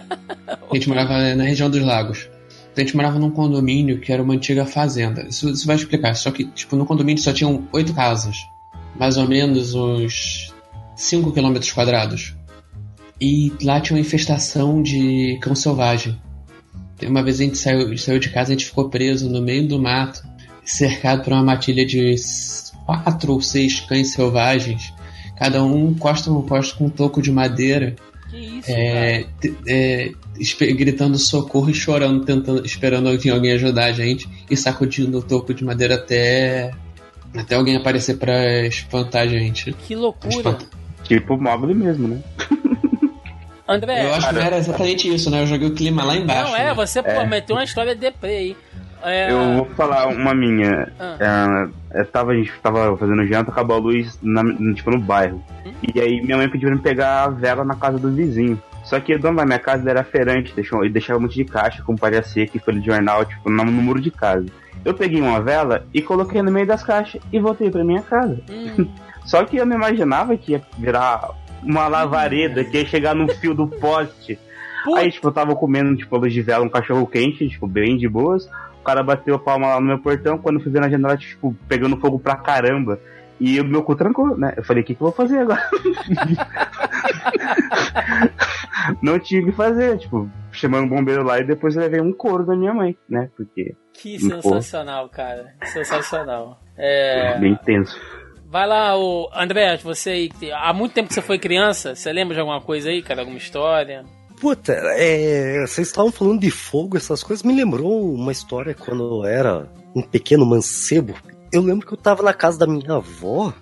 A gente morava na região dos lagos. A gente morava num condomínio que era uma antiga fazenda. Isso, isso vai explicar. Só que, tipo, no condomínio só tinham oito casas. Mais ou menos uns 5 quilômetros quadrados. E lá tinha uma infestação de cão selvagem. Uma vez a gente saiu, saiu de casa, a gente ficou preso no meio do mato, cercado por uma matilha de quatro ou seis cães selvagens. Cada um encosta um posto com um toco de madeira Que isso, é, é, gritando socorro e chorando, tentando, esperando alguém ajudar a gente e sacudindo o toco de madeira até até alguém aparecer pra espantar a gente. Que loucura. Espanta- Tipo Mogli mesmo, né? André, Eu acho que era exatamente isso, né? Eu joguei o clima lá embaixo. não é, né? você pô, meteu uma história deprê aí. É, Eu vou falar uma minha. Ah. É, eu tava, a gente tava fazendo janta, acabou a luz na- tipo, no bairro. Hum? E aí minha mãe pediu pra me pegar a vela na casa do vizinho. Só que o dono da minha casa era feirante, deixou, ele deixava um monte de caixa com palha seca e folha de jornal, tipo, no, no muro de casa. Eu peguei uma vela e coloquei no meio das caixas e voltei pra minha casa. hum, Só que eu não imaginava que ia virar uma lavareda, que ia chegar no fio do poste. Puta. Aí, tipo, eu tava comendo, tipo, a luz de vela, um cachorro quente, tipo, bem de boas. O cara bateu a palma lá no meu portão, quando eu fui ver na janela, tipo, pegando fogo pra caramba. E o meu cu trancou, né? Eu falei, o que, que eu vou fazer agora? Não tive o que fazer, tipo, chamando o bombeiro lá e depois levei um couro da minha mãe, né? Porque que Pô. sensacional, cara. Sensacional. É, bem tenso. vai lá, o André, você aí, há muito tempo que você foi criança, você lembra de alguma coisa aí, cara? Alguma história? Puta, é, vocês estavam falando de fogo, essas coisas, me lembrou uma história quando eu era um pequeno mancebo. Eu lembro que eu tava na casa da minha avó.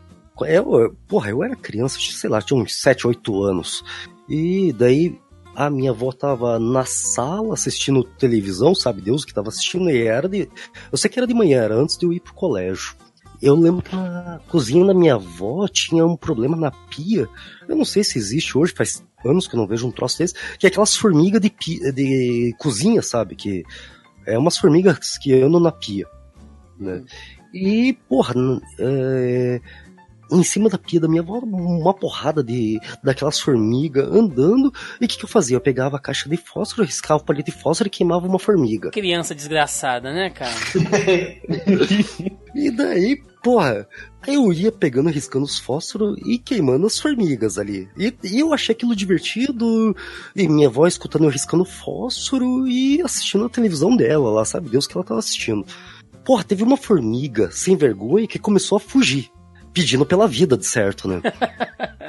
Eu, porra, eu era criança, sei lá, tinha uns 7, 8 anos. E daí a minha avó tava na sala assistindo televisão, sabe Deus que tava assistindo, e era de. Eu sei que era de manhã, era antes de eu ir pro colégio. Eu lembro que na cozinha da minha avó tinha um problema na pia. Eu não sei se existe hoje, faz anos que eu não vejo um troço desse, que é aquelas formigas de, pia, de cozinha, sabe? Que é umas formigas que andam na pia. Né? E, porra, é, em cima da pia da minha avó, uma porrada de daquelas formigas andando. E o que, que eu fazia? Eu pegava a caixa de fósforo, riscava o palito de fósforo e queimava uma formiga. Criança desgraçada, né, cara? E daí, porra, aí eu ia pegando, riscando os fósforos e queimando as formigas ali. E, e eu achei aquilo divertido, e minha avó escutando eu riscando fósforo e assistindo a televisão dela lá, sabe Deus que ela tava assistindo. Porra, teve uma formiga sem vergonha que começou a fugir. Pedindo pela vida, de certo, né?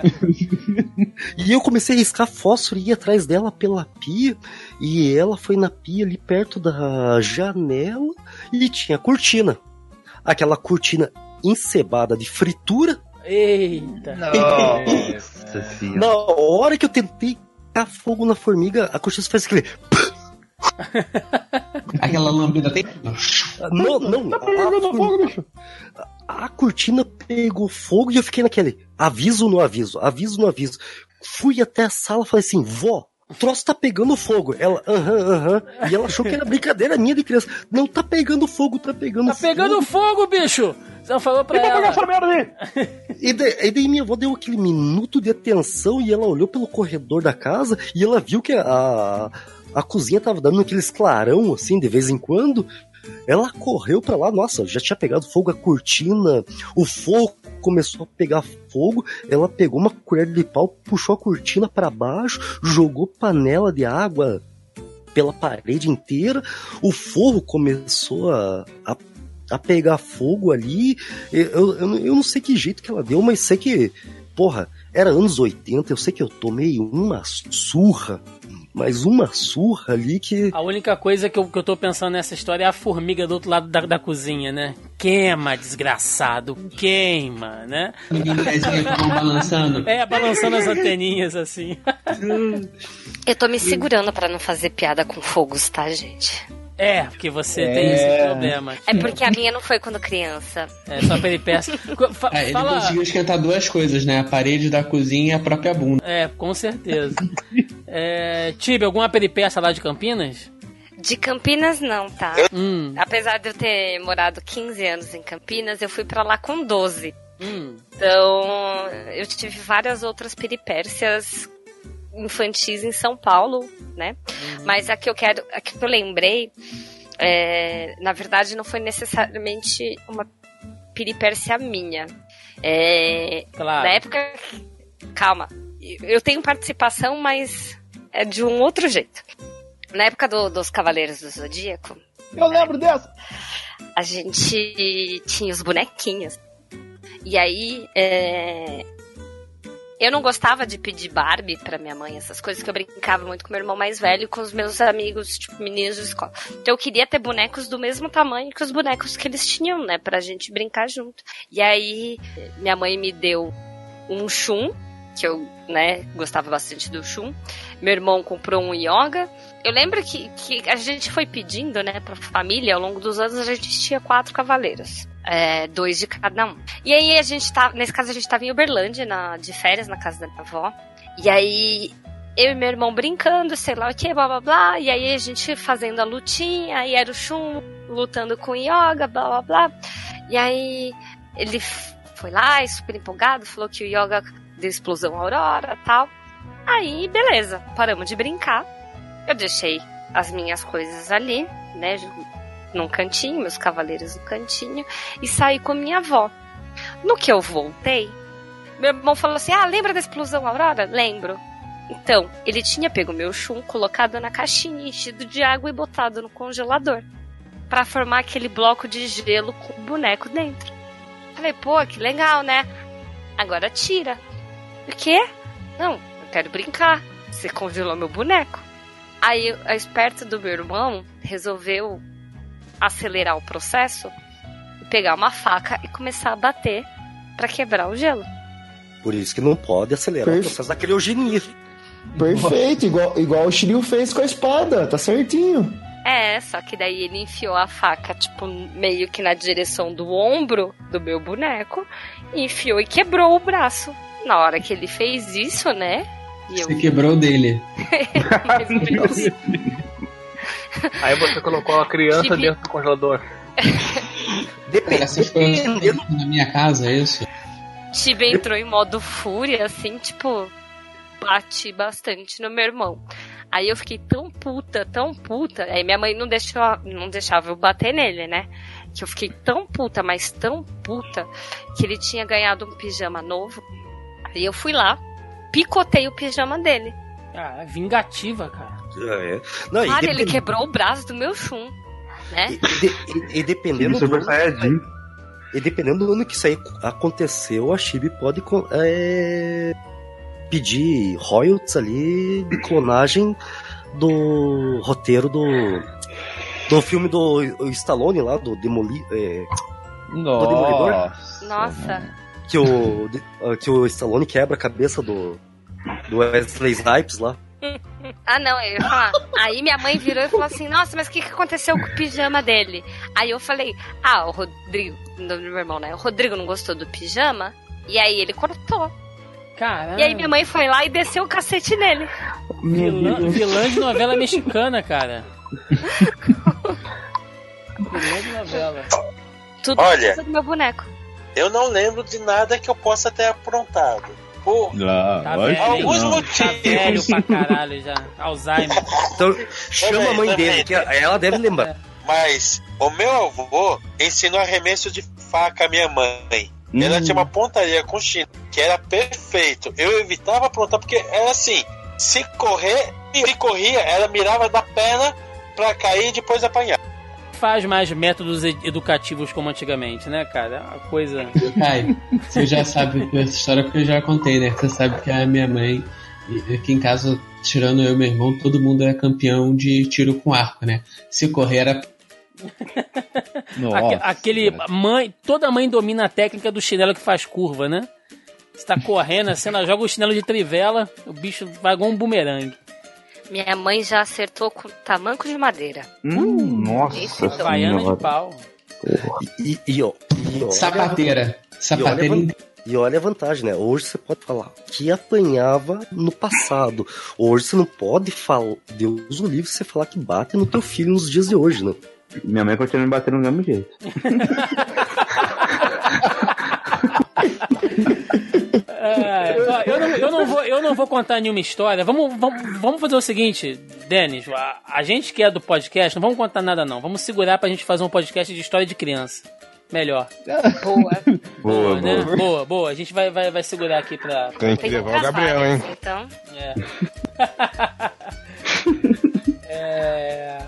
e eu comecei a riscar fósforo e ir atrás dela pela pia. E ela foi na pia ali perto da janela e tinha cortina aquela cortina encebada de fritura, Eita. Nossa senhora. Na hora que eu tentei tacar fogo na formiga, a cortina faz aquele. Aquela lambida tem. Não, não. Tá pegando a, fogo, bicho. a cortina pegou fogo e eu fiquei naquele aviso no aviso, aviso no aviso. Fui até a sala e falei assim, vó, o troço tá pegando fogo. Ela, aham, aham. E ela achou que era brincadeira minha de criança. Não, tá pegando fogo, tá pegando Tá fogo. pegando fogo, bicho! Você falou pra Quem vai pegar ela. essa merda aí? E daí, e daí minha avó deu aquele minuto de atenção e ela olhou pelo corredor da casa e ela viu que a, a cozinha tava dando aqueles clarão, assim, de vez em quando. Ela correu pra lá, nossa, já tinha pegado fogo a cortina, o fogo começou a pegar fogo, ela pegou uma colher de pau, puxou a cortina pra baixo, jogou panela de água pela parede inteira, o forro começou a, a, a pegar fogo ali, eu, eu, eu não sei que jeito que ela deu, mas sei que, porra, era anos 80, eu sei que eu tomei uma surra, mas uma surra ali que... A única coisa que eu, que eu tô pensando nessa história é a formiga do outro lado da, da cozinha, né? Queima, desgraçado, queima, né? Mão balançando. É, balançando as anteninhas assim. Eu tô me segurando pra não fazer piada com fogos, tá, gente? É, porque você tem esse problema. É porque a minha não foi quando criança. É só peripécia. Fa- É, ele fala. conseguiu esquentar duas coisas, né? A parede da cozinha e a própria bunda. É, com certeza. É, Tibe, alguma peripécia lá de Campinas? De Campinas, não, tá? Hum, Apesar de eu ter morado 15 anos em Campinas, eu fui pra lá com 12. hum. Então, eu tive várias outras peripécias infantis em São Paulo, né? Mas a que eu quero, a que eu lembrei, é, na verdade, não foi necessariamente uma peripécia minha. É, Claro. Na época, calma, eu tenho participação, mas é de um outro jeito. Na época do- dos Cavaleiros do Zodíaco, Eu lembro dessa. a gente tinha os bonequinhos. E aí, é, eu não gostava de pedir Barbie pra minha mãe, essas coisas que eu brincava muito com meu irmão mais velho e com os meus amigos, tipo, meninos de escola. Então eu queria ter bonecos do mesmo tamanho que os bonecos que eles tinham, né, pra gente brincar junto. E aí, minha mãe me deu um Shun, que eu, né, gostava bastante do Shun. Meu irmão comprou um Yoga. Eu lembro que, que a gente foi pedindo, né, pra família, ao longo dos anos a gente tinha quatro cavaleiros. É, dois de cada um. E aí a gente tá, nesse caso a gente tava em Uberlândia, na, de férias, na casa da minha avó. E aí eu e meu irmão brincando, sei lá o que, blá blá blá. E aí a gente fazendo a lutinha, aí era o Shun lutando com Yoga, blá blá blá. E aí ele foi lá e super empolgado, falou que o Yoga deu explosão aurora tal. Aí, beleza, paramos de brincar. Eu deixei as minhas coisas ali, né, num cantinho, meus cavaleiros no cantinho, e saí com minha avó. No que eu voltei, meu irmão falou assim: Ah, lembra da explosão aurora? Lembro. Então, ele tinha pego meu chum, colocado na caixinha, enchido de água e botado no congelador. Pra formar aquele bloco de gelo com o boneco dentro. Falei, pô, que legal, né? Agora tira. O quê? Não, eu quero brincar. Você congelou meu boneco. Aí a esperta do meu irmão resolveu acelerar o processo e pegar uma faca e começar a bater pra quebrar o gelo. Por isso que não pode acelerar o Perfe- processo da criogenia. Perfeito, igual, igual o Shiryu fez com a espada, tá certinho. É, só que daí ele enfiou a faca, tipo, meio que na direção do ombro do meu boneco, e enfiou e quebrou o braço. Na hora que ele fez isso, né? E eu Você quebrou dele. mais ou menos. Aí você colocou a criança Tive- dentro do congelador. Cara, essas coisas na minha casa, é isso? Tiba entrou em modo fúria, assim, tipo, bati bastante no meu irmão. Aí eu fiquei tão puta, tão puta. Aí minha mãe não, deixou, não deixava eu bater nele, né? Que eu fiquei tão puta, mas tão puta, que ele tinha ganhado um pijama novo. Aí eu fui lá, picotei o pijama dele. Ah, é vingativa, cara. É. Não, e, Cara, ele depend- quebrou o braço do meu chum, né? e, de- e- e dependendo do Saiyajin. E dependendo do ano que isso aí aconteceu, a Chibi pode é, pedir royalties ali de clonagem do roteiro do do filme do Stallone lá, do Demoli... É, Demolidor? Nossa. Que o, que o Stallone quebra a cabeça do, do Wesley Snipes lá. Ah, não, eu ia falar. Aí minha mãe virou e falou assim: Nossa, mas o que, que aconteceu com o pijama dele? Aí eu falei: Ah, o Rodrigo, do meu irmão, né? O Rodrigo não gostou do pijama. E aí ele cortou. Caramba. E aí minha mãe foi lá e desceu o cacete nele. Vilã, vilã de novela mexicana, cara. vilã de novela. Tudo Olha. do meu boneco. Eu não lembro de nada que eu possa ter aprontado. Por Tá velho, alguns Tá motivos. velho pra caralho já. Alzheimer. Então chama a mãe Também, dele, que ela deve lembrar. Mas o meu avô ensinou arremesso de faca à minha mãe. Ela Hum. tinha uma pontaria com chino, que era perfeito. Eu evitava aprontar, porque era assim: se correr, se corria, ela mirava da perna pra cair e depois apanhar. Faz mais métodos ed- educativos como antigamente, né, cara? É uma coisa. Kai, você já sabe essa história porque eu já contei, né? Você sabe que a minha mãe, e- aqui em casa, tirando eu e meu irmão, todo mundo é campeão de tiro com arco, né? Se correr era. Aque- aquele mãe, toda mãe domina a técnica do chinelo que faz curva, né? Você tá correndo, assim, ela joga o chinelo de trivela, o bicho vai igual um bumerangue. Minha mãe já acertou com tamanco de madeira. Hum, nossa é o Baiana de pau. E, e, ó, e olha- Sapateira. E olha, Sapateira inteira. e olha a vantagem, né? Hoje você pode falar que apanhava no passado. Hoje você não pode falar, Deus o livre, você falar que bate no teu filho nos dias de hoje, né? Minha mãe continua me batendo do mesmo jeito. É, ó, eu, não, eu, não vou, eu não vou contar nenhuma história. Vamos, vamos, vamos fazer o seguinte, Denis. A, a gente que é do podcast, não vamos contar nada, não. Vamos segurar pra gente fazer um podcast de história de criança. Melhor. Boa. Boa, né? boa. Boa, boa. A gente vai, vai, vai segurar aqui pra. Tem que levar o Gabriel, hein? várias, Então, É. É,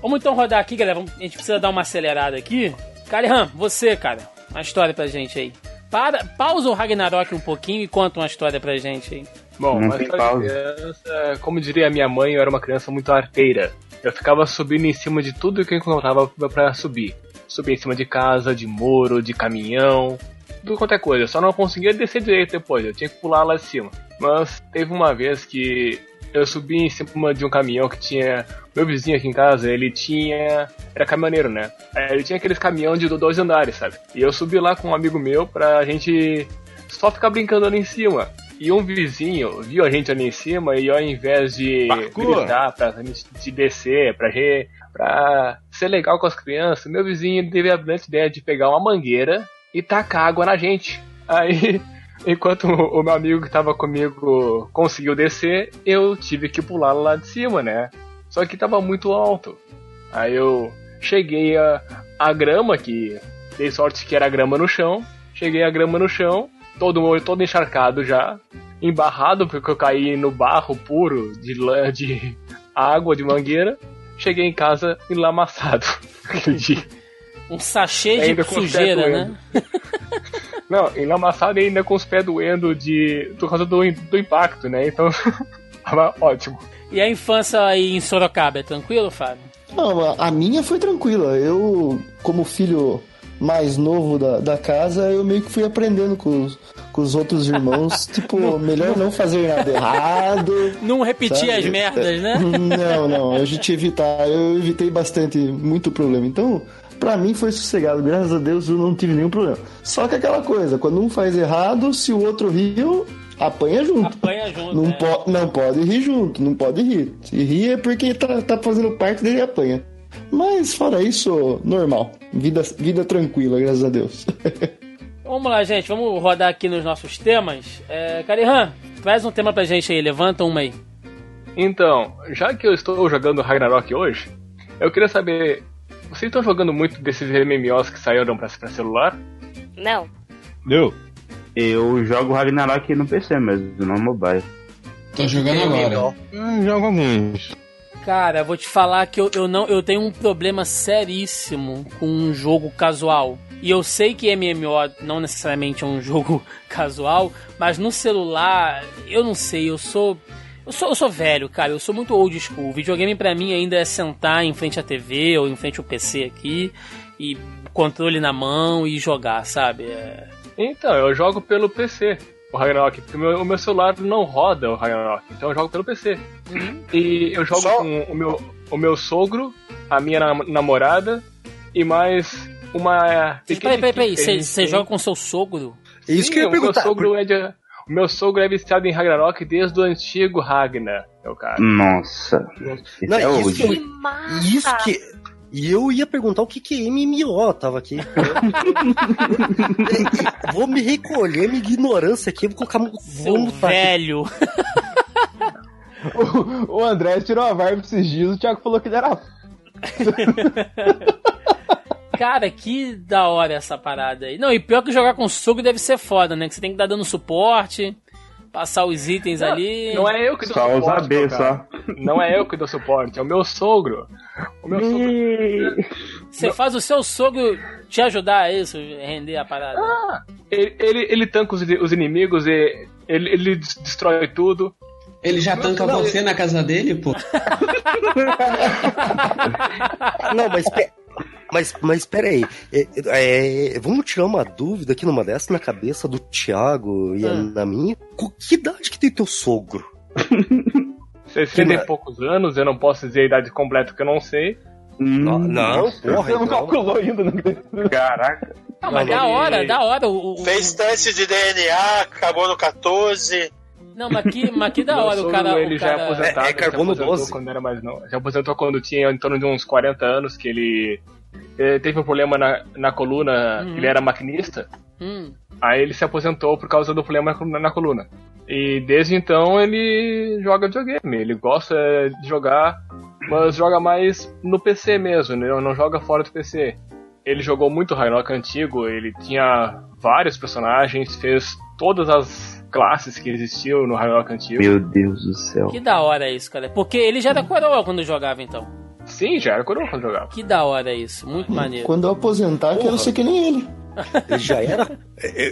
Vamos então rodar aqui, galera. A gente precisa dar uma acelerada aqui. Kalihan, você, cara, uma história pra gente aí. Para, pausa o Ragnarok um pouquinho e conta uma história pra gente aí. Bom, Não mas tem pausa. criança, como diria minha mãe, eu era uma criança muito arteira. Eu ficava subindo em cima de tudo que eu encontrava pra subir. Subia em cima de casa, de muro, de caminhão, tudo quanto é coisa. Eu só não conseguia descer direito depois, eu tinha que pular lá de cima. Mas teve uma vez que eu subi em cima de um caminhão que tinha. Meu vizinho aqui em casa, ele tinha. Era caminhoneiro, né? Ele tinha aqueles caminhão de dois andares, sabe? E eu subi lá com um amigo meu pra gente só ficar brincando ali em cima. E um vizinho viu a gente ali em cima e ao invés de Parkour. gritar pra de descer, pra, re, pra ser legal com as crianças, meu vizinho teve a brilhante ideia de pegar uma mangueira e tacar água na gente. Aí, enquanto o o meu amigo que tava comigo conseguiu descer, eu tive que pular lá de cima, né? Só que tava muito alto. Aí eu cheguei a, a grama, que dei sorte que era grama no chão. Cheguei a grama no chão, todo, todo encharcado já, embarrado porque eu caí no barro puro de, lã- de água de mangueira. Cheguei em casa enlamaçado aquele dia. Um sachê de Ainda sujeira, né? Não, enlamaçado e ainda com os pés doendo de, por causa do, do impacto, né? Então, tava ótimo. E a infância aí em Sorocaba, é tranquilo, Fábio? Não, a minha foi tranquila. Eu, como filho mais novo da, da casa, eu meio que fui aprendendo com os, com os outros irmãos. tipo, melhor não fazer nada errado. Não repetir Sabe? as merdas, né? Não, não, a gente evitar. Eu evitei bastante, muito problema. Então, pra mim foi sossegado. Graças a Deus eu não tive nenhum problema. Só que aquela coisa, quando um faz errado, se o outro riu, apanha junto. Apanha junto, Não, né? po não pode rir junto, não pode rir. Se rir é porque tá, tá fazendo parte dele e apanha. Mas fora isso, normal. Vida, vida tranquila, graças a Deus. Vamos lá, gente, vamos rodar aqui nos nossos temas. É, Karihan, traz um tema pra gente aí, levanta uma aí. Então, já que eu estou jogando Ragnarok hoje, eu queria saber. Vocês estão jogando muito desses MMOs que saíram pra, pra celular? não. Eu? Eu jogo Ragnarok no PC mesmo, no mobile. Tô jogando agora. Hum, jogo alguns. Cara, vou te falar que eu, eu não eu tenho um problema seríssimo com um jogo casual. E eu sei que MMO não necessariamente é um jogo casual, mas no celular, eu não sei, eu sou eu sou, eu sou velho, cara, eu sou muito old school. O videogame pra mim ainda é sentar em frente à TV ou em frente ao PC aqui e controle na mão e jogar, sabe? É, Então, eu jogo pelo PC, o Ragnarok, porque o meu, o meu celular não roda o Ragnarok, então eu jogo pelo PC. E eu jogo Só- com o meu, o meu sogro, a minha nam- namorada e mais uma. Peraí, peraí, peraí. Você joga com seu sogro? É isso Sim, que eu ia o meu perguntar. sogro é de- O meu sogro é viciado em Ragnarok desde o antigo Ragnar, é o cara. Nossa. Não, é isso que- Que massa! Isso que. E eu ia perguntar o que que é MMO, tava aqui. vou me recolher minha ignorância aqui, vou colocar. Vou Seu mutar velho. O, o André tirou a barba esses dias, o Thiago falou que ele era. Cara, que da hora essa parada aí. Não, e pior que jogar com sogro deve ser foda, né? Que você tem que estar dando suporte, passar os itens ali. Não é eu que dou Só suporte, usar B, meu cara. só. Não é eu que dou suporte, é o meu sogro. O meu sogro. Você faz o seu sogro te ajudar a isso, render a parada. Ah, ele, ele, ele tanca os, os inimigos e ele, ele des- destrói tudo. Ele já tanca Não, você na casa dele, pô? Não, mas. Mas, mas pera aí, é, é, vamos tirar uma dúvida aqui numa dessa na cabeça do Thiago e a- Hum. na minha. Com que idade que tem teu sogro? 60 Que e poucos anos, eu não posso dizer a idade completa que eu não sei. Não, não, porra, Você não então. calculou ainda, né? Caraca. Não, mas Não, da não, hora, da hora. O, o- Fez teste de DNA, acabou no 14. Não, mas que, mas que da hora o sogro, cara. ele o já é cara... aposentado. É- é carbono aposentou 12. Quando era mais novo. Se aposentou quando tinha em torno de uns 40 anos, que ele teve um problema na, na coluna, Uhum. ele era maquinista. Hum, Aí ele se aposentou por causa do problema na, na coluna. E desde então ele joga videogame. Ele gosta de jogar, mas joga mais no PC mesmo, né? não joga fora do PC. Ele jogou muito Ragnarok antigo, ele tinha vários personagens, fez todas as classes que existiam no Ragnarok antigo. Meu Deus do céu. que da hora isso, cara. Porque ele já era coroa quando jogava, então. Sim, já era coroa quando jogava. Que da hora isso. Muito maneiro. Quando eu aposentar, quero Porra. ser que nem ele. Ele já era.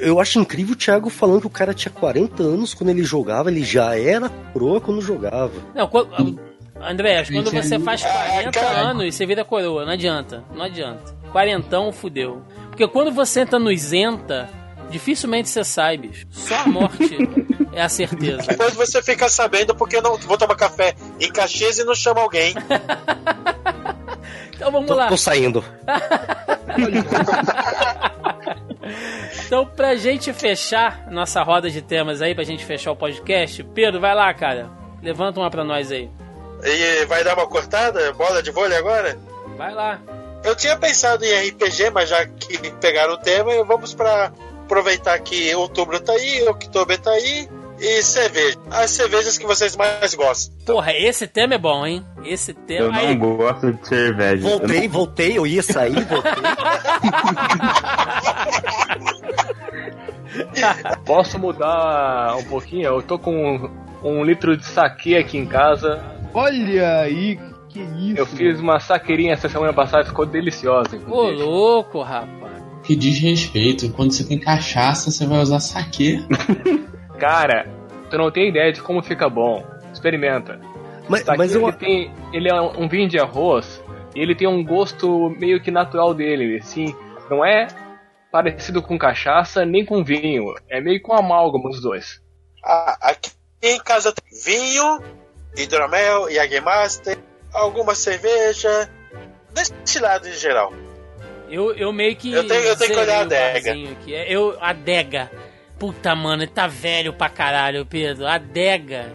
Eu acho incrível o Thiago falando que o cara tinha 40 anos quando ele jogava, ele já era proa quando jogava. Não, quando, André, acho que quando é você faz Ah, 40 cara. anos, você vira coroa. Não adianta. Não adianta. Quarentão, fudeu. Porque quando você entra no isenta, dificilmente você sai, bicho. Só a morte é a certeza. Depois você fica sabendo porque eu não vou tomar café em Caxias e não chama alguém. Então vamos Tô, lá. tô saindo. Então, pra gente fechar nossa roda de temas aí, pra gente fechar o podcast, Pedro, vai lá, cara. Levanta uma pra nós aí. E vai dar uma cortada? Bola de vôlei agora? Vai lá. Eu tinha pensado em RPG, mas já que pegaram o tema, vamos para aproveitar que outubro tá aí, outubro tá aí e cerveja. As cervejas que vocês mais gostam. Porra, esse tema é bom, hein? Esse tema Eu não aí. gosto de cerveja. Eu Voltei, voltei, eu ia sair, voltei. Posso mudar um pouquinho? Eu tô com um, um litro de saque aqui em casa. Olha aí, que isso. Eu fiz uma saqueirinha essa semana passada, ficou deliciosa. Ô, louco, rapaz. Que desrespeito. Quando você tem cachaça, você vai usar saquê. Cara, tu não tem ideia de como fica bom. Experimenta. Mas, Saque, mas eu. ele, tem, ele é um vinho de arroz e ele tem um gosto meio que natural dele, assim. Não é parecido com cachaça nem com vinho. É meio com amálgama os dois. Ah, aqui em casa tem vinho, hidromel, Jägermeister, alguma cerveja, destilado em geral. Eu, eu meio que. Eu tenho- eu tenho que olhar a adega. Aqui. É, Eu, a adega. Puta, mano, ele tá velho pra caralho, Pedro. Adega.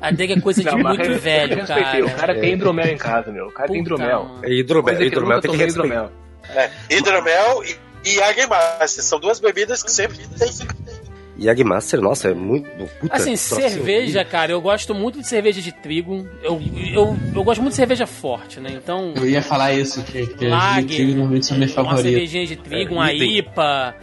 Adega é coisa de Não, muito eu velho, respeitei. cara. O cara tem hidromel em casa, meu. O cara tem Puta, hidromel. mano. É hidromel, eu hidromel tem que respeitar. hidromel. É, hidromel e, e Jägermeister são duas bebidas que sempre tem. Yagmaster, nossa, é muito. Puta, Assim, cerveja, cara, eu gosto muito de cerveja de trigo. Eu, eu, eu gosto muito de cerveja forte, né? Então, Eu ia falar isso, que, que as de Lager, trigo normalmente são minhas uma favoritas. cervejinha de trigo, É, uma. IPA.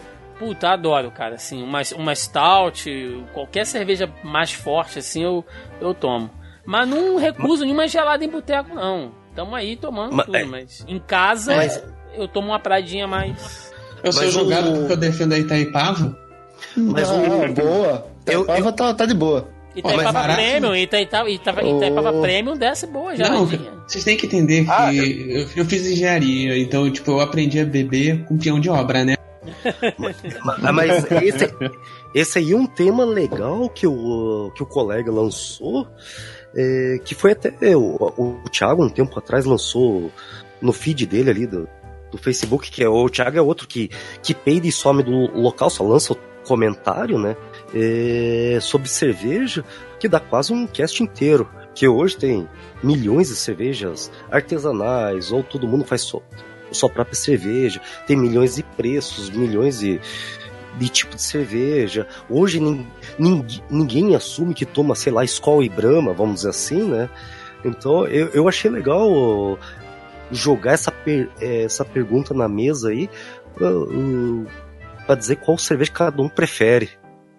Puta, adoro, cara. Assim, uma, uma stout, qualquer cerveja mais forte, assim, eu, eu tomo. Mas não recuso nenhuma gelada em boteco, não. Tamo aí tomando Mas- tudo, é. mas em casa Mas- eu tomo uma pradinha mais. Eu sou Mas julgado o- porque eu defendo a Itaipava. Mas ah, o- boa. eu- Eu, tá, tá de boa. Itaipava barato, Premium, Itaipava, Itaipava, Itaipava Oh. Premium desce boa, Não, geladinha. vocês têm que entender que Ah, eu... eu fiz engenharia, então, tipo, eu aprendi a beber com peão de obra, né? Mas, mas esse, esse aí é um tema legal que o, que o colega lançou, é, que foi até o, o Thiago um tempo atrás lançou no feed dele ali do, do Facebook, que é o Thiago é outro que, que peida e some do local, só lança o comentário, né? É, sobre cerveja, que dá quase um cast inteiro. Que hoje tem milhões de cervejas artesanais, ou todo mundo faz sua, sua própria cerveja, tem milhões de preços, milhões de, de tipo de cerveja. Hoje ninguém, ninguém assume que toma, sei lá, Skol e Brahma, vamos dizer assim, né? Então eu, eu achei legal jogar essa, per, essa pergunta na mesa aí para dizer qual cerveja cada um prefere.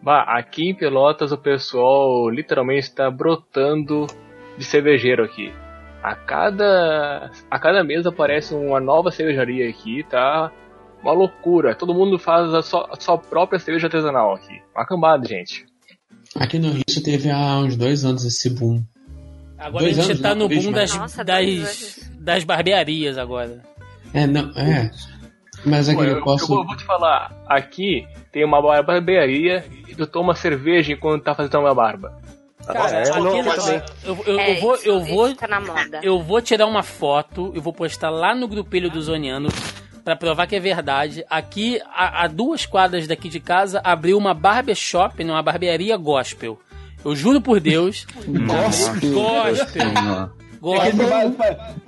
Bah, aqui em Pelotas o pessoal literalmente está brotando de cervejeiro aqui. A cada, a cada mês aparece uma nova cervejaria aqui, tá? Uma loucura. Todo mundo faz a sua, a sua própria cerveja artesanal aqui. Uma cambada, gente. Aqui no Rio teve há uns dois anos esse boom. Agora dois a gente anos, tá no boom das, Nossa, das, das barbearias agora. É, não, é. Mas aqui Pô, eu, eu, posso. Eu vou te falar, aqui tem uma barbearia e tu toma cerveja enquanto tá fazendo uma barba. Cara, é, não, eu, eu, é, eu, vou, eu vou, tá eu vou tirar uma foto, eu vou postar lá no grupelho do Zoniano para provar que é verdade. Aqui, a, a, duas quadras daqui de casa, abriu uma barbershop, né, uma barbearia gospel. Eu juro por Deus. gospel. Gospel. Gosto.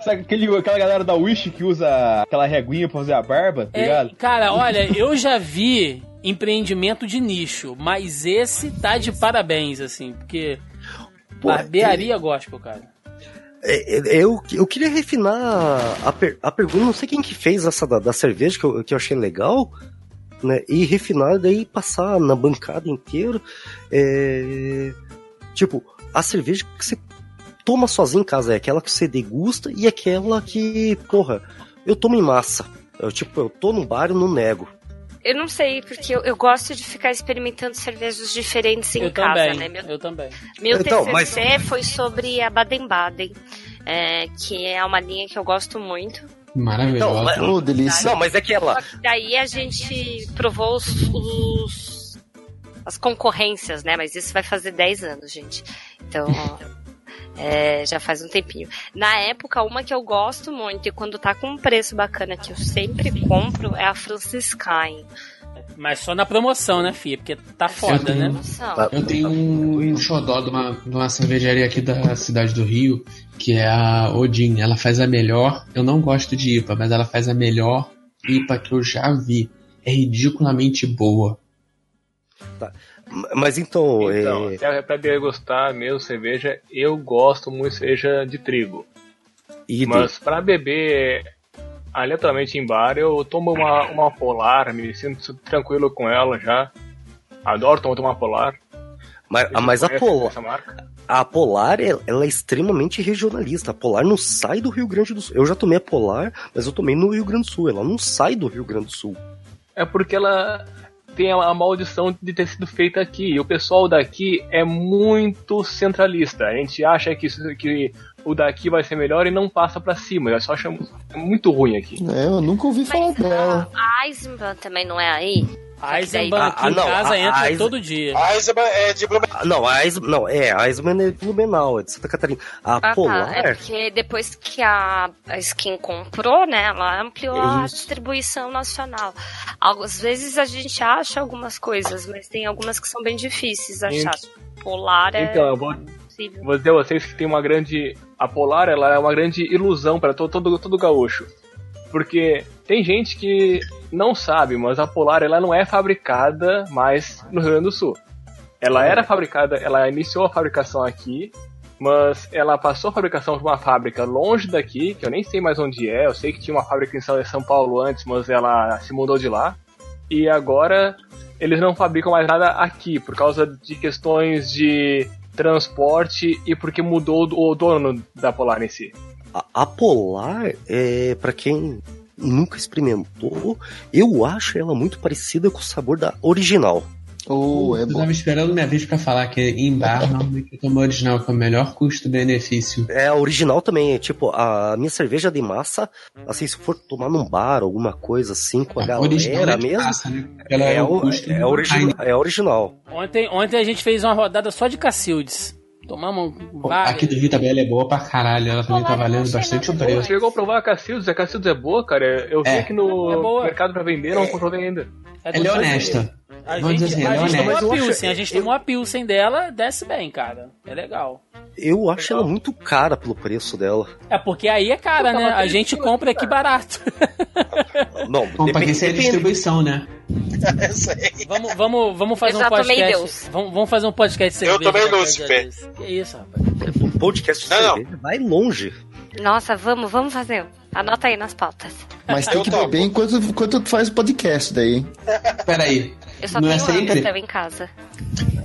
Sabe aquele, aquela galera da Wish que usa aquela reguinha pra fazer a barba, tá é, ligado? Cara, olha, eu já vi empreendimento de nicho, mas esse tá de parabéns, assim, porque Pô, barbearia é... gospel, cara. É, é, eu, eu queria refinar a, per, a pergunta, não sei quem que fez essa da, da cerveja, que eu, que eu achei legal, né? E refinar, daí passar na bancada inteira. É, tipo, a cerveja que você toma sozinho em casa é aquela que você degusta e aquela que, porra, eu tomo em massa. Eu, tipo, eu tô no bar e não nego. Eu não sei, porque eu, eu, gosto de ficar experimentando cervejas diferentes em eu casa, também, né? Meu, eu também. Meu então, TCC mas... foi sobre a Baden-Baden, é, que é uma linha que eu gosto muito. Maravilhosa. Então, mas, oh, delícia. Não, mas é que ela... Daí a gente provou os, os, as concorrências, né? Mas isso vai fazer 10 anos, gente. Então... É, já faz um tempinho. Na época, uma que eu gosto muito e quando tá com um preço bacana que eu sempre compro é a Franciscain. Mas só na promoção, né, Fia? Porque tá foda, eu tenho, né? Eu tenho um, xodó de uma, de uma cervejaria aqui da cidade do Rio, que é a Odin. Ela faz a melhor. Eu não gosto de IPA, mas ela faz a melhor IPA que eu já vi. É ridiculamente boa. Tá. Mas então. Então, é... é pra degustar mesmo cerveja, eu gosto muito de cerveja de trigo. E Mas de... para beber aleatoriamente em bar, eu tomo uma, uma polar, me sinto tranquilo com ela já. Adoro tomar uma polar. Mas, mas a Polar. A Polar, ela é extremamente regionalista. A Polar não sai do Rio Grande do Sul. Eu já tomei a Polar, mas eu tomei no Rio Grande do Sul. Ela não sai do Rio Grande do Sul. É porque ela tem a maldição de ter sido feita aqui. E o pessoal daqui é muito centralista. A gente acha que, que o daqui vai ser melhor e não passa para cima. Eu só acho muito ruim aqui. É, eu nunca ouvi falar dela. A Eisenbahn também não é aí? Eisenbahn aqui ah, em não, casa entra Eisen... todo dia. A Eisenbahn é de Blumenau. Ah, não, a Eisenbahn, não, é, a Eisenbahn é de Blumenau, é de Santa Catarina. A ah, Polar... Tá. É porque depois que a, a Skin comprou, né, ela ampliou Isso. a distribuição nacional. Às vezes a gente acha algumas coisas, mas tem algumas que são bem difíceis de achar. Polar é... Então, eu vou, vou dizer a vocês que tem uma grande... A Polar, ela é uma grande ilusão para todo, todo, todo gaúcho. Porque tem gente que não sabe, mas a Polar ela não é fabricada mais no Rio Grande do Sul. Ela era fabricada, ela iniciou a fabricação aqui, mas ela passou a fabricação para uma fábrica longe daqui, que eu nem sei mais onde é. Eu sei que tinha uma fábrica em São Paulo antes, mas ela se mudou de lá. E agora eles não fabricam mais nada aqui por causa de questões de transporte e porque mudou o dono da Polar em si. A, a Polar, é, para quem nunca experimentou, eu acho ela muito parecida com o sabor da original. Oh, é eu bom. tava esperando minha vez pra falar que em bar, normalmente eu tomo original, que é o melhor custo-benefício. É, a original também, é tipo, a minha cerveja de massa, assim, se for tomar num bar, alguma coisa assim, com a original galera é de mesmo, massa, né? Ela é, é o o, custo é, do original, é original. Ontem, ontem a gente fez uma rodada só de Cacildes. Tomamos várias. Aqui do Vita Bela é boa pra caralho, ela também tá valendo bastante nada preço. Chegou a provar a Cacildes? A Cacildes é boa, cara. Eu vi É. aqui no É mercado pra vender, não comprovei ainda. É Ela é honesta. A Vamos gente, dizer assim, a é gente tomou a Pilsen, acho- a gente eu- tomou a Pilsen dela, desce bem, cara. É legal. Eu acho ela muito cara pelo preço dela. É porque aí é cara, né? A gente compra aqui barato. Não, Bom, pra quem ser a distribuição, né? Vamos, vamos, vamos fazer um podcast. Deus. Vamos, vamos fazer um podcast de Eu dia desse. Que isso, rapaz. O podcast de Não, vai longe. Nossa, vamos, vamos fazer. Anota aí nas pautas. Mas tem Eu que topo. beber enquanto, enquanto tu faz o podcast daí, hein? Peraí. Eu só Não é tenho sempre? Amstel em casa.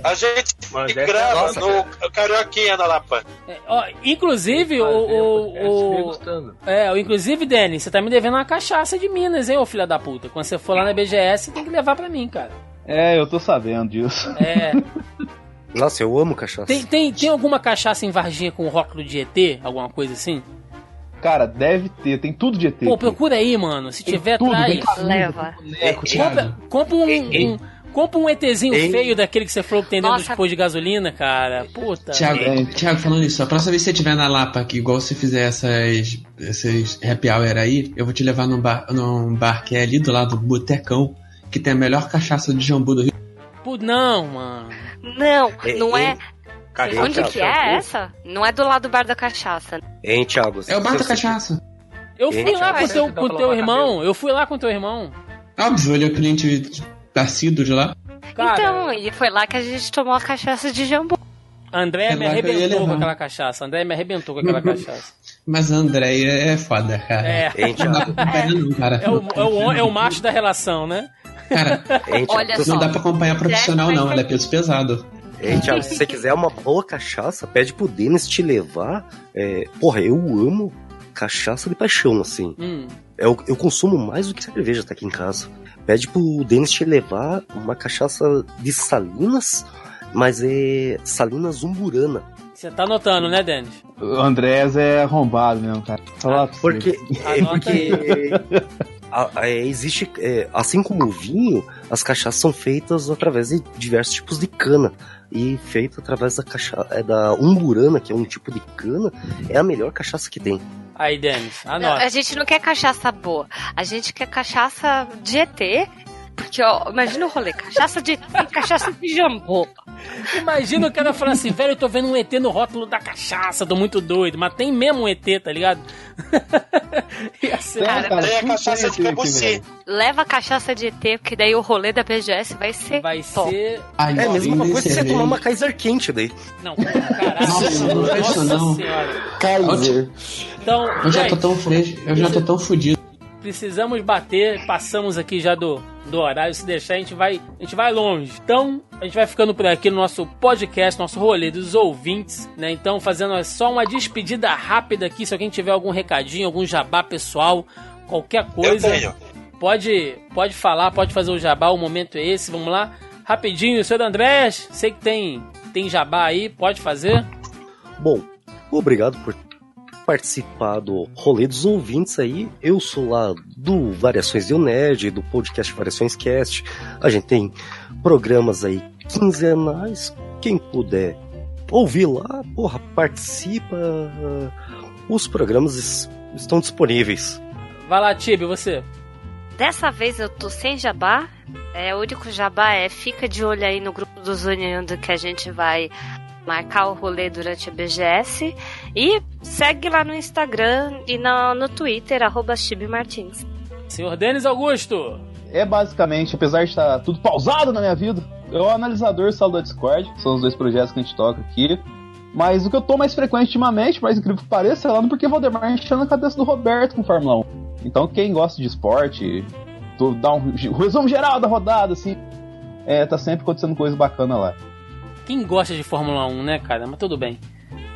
A gente Mas essa é grava nossa, no Carioquinha na Lapa. É, ó, inclusive, o. O, o- degustando. é, o- inclusive, Denis, você tá me devendo uma cachaça de Minas, hein, ô filha da puta. Quando você for lá na BGS, tem que levar pra mim, cara. É, eu tô sabendo disso. É. Nossa, eu amo cachaça. Tem, tem, tem alguma cachaça em Varginha com rótulo de ET? Alguma coisa assim? Cara, deve ter, tem tudo de ET. Pô, aqui. procura aí, mano. Se Tem tiver, tudo, traz. Leva. boneco, tem Compra, compra um, um- compra um ETzinho Hein? feio daquele que você falou que tem dentro Nossa. dos postos de gasolina, cara. Puta. Thiago, É. Thiago, falando isso, a próxima vez que você estiver na Lapa, que igual você fizer essas, essas happy hour aí, eu vou te levar num bar, num bar que é ali do lado do Botecão, que tem a melhor cachaça de jambu do Rio. Pô, não, mano. Não, É, não é- é. Cachaça, Onde que é essa? Não é do lado do bar da cachaça. Hein, Thiago? É o bar da cachaça. Eu fui lá com teu, com teu irmão. Eu fui lá com teu irmão. Óbvio, ele é o cliente assíduo de lá. Cara, Então, e foi lá que a gente tomou a cachaça de jambu. André É me eu ia arrebentou com aquela cachaça. André me arrebentou com aquela cachaça. Mas a Andréia é foda, cara. É. Hein, Não dá Thiago? pra acompanhar, não, cara. É o, é, o, é o macho da relação, né? Cara, Hein, Thiago? Olha Se- só. não dá pra acompanhar profissional, não. Ela é peso pesado. Hein, Thiago, se você quiser uma boa cachaça, pede pro Denis te levar. É, porra, eu amo cachaça de paixão, assim. Hum. Eu, eu consumo mais do que cerveja tá aqui em casa. Pede pro Denis te levar uma cachaça de Salinas, mas é Salinas Umburana. Você tá notando, né, Denis? O Andrés é arrombado mesmo, cara. Pra você. Porque, é porque a- a- é, existe, é, assim como o vinho, as cachaças são feitas através de diversos tipos de cana. E feita através da cachaça, é da umburana, que é um tipo de cana, é a melhor cachaça que tem. Aí, Denis, Não, anota. a gente não quer cachaça boa. A gente quer cachaça de ET. Porque, ó, imagina o rolê. Cachaça de ET cachaça de jambu. Imagina o cara falando assim, velho, eu tô vendo um ET no rótulo da cachaça, tô muito doido. Mas tem mesmo um ET, tá ligado? Ia ser... Cara, cara, a cachaça de velho. Leva a cachaça de ET, porque daí o rolê da BGS vai ser Vai top. ser... Ai, É a mesma coisa que você tomar uma Kaiser quente daí. Não, caralho. Nossa, isso não. senhora. Kaiser. Então, Eu já tô tão fresco, eu já tô tão fudido. Precisamos bater, passamos aqui já do, do horário, se deixar a gente vai, a gente vai longe. Então, a gente vai ficando por aqui no nosso podcast, nosso rolê dos ouvintes, né? Então, fazendo só uma despedida rápida aqui, se alguém tiver algum recadinho, algum jabá pessoal, qualquer coisa, pode pode falar, pode fazer o jabá, o momento é esse, vamos lá. Rapidinho, senhor Andrés, sei que tem tem jabá aí, pode fazer? Bom, obrigado por participar do rolê dos ouvintes aí. Eu sou lá do Variações de Nerd, do podcast Variações Cast. A gente tem programas aí quinzenais. Quem puder ouvir lá, porra, participa. Os programas es- estão disponíveis. Vai lá, Tibi, você. Dessa vez eu tô sem jabá. É, o único jabá é fica de olho aí no grupo do Zoneando que a gente vai marcar o rolê durante a BGS. E segue lá no Instagram e no, no Twitter, arroba Martins. Senhor Denis Augusto. É basicamente, apesar de estar tudo pausado na minha vida, eu o analisador salo da Discord, são os dois projetos que a gente toca aqui. Mas o que eu tô mais frequente ultimamente, mais incrível que pareça, é lá no Porque Valdemar enchendo a cabeça do Roberto com Fórmula 1. Então quem gosta de esporte, dá um, um resumo geral da rodada, assim, é, tá sempre acontecendo coisa bacana lá. Quem gosta de Fórmula 1, né, cara? Mas tudo bem.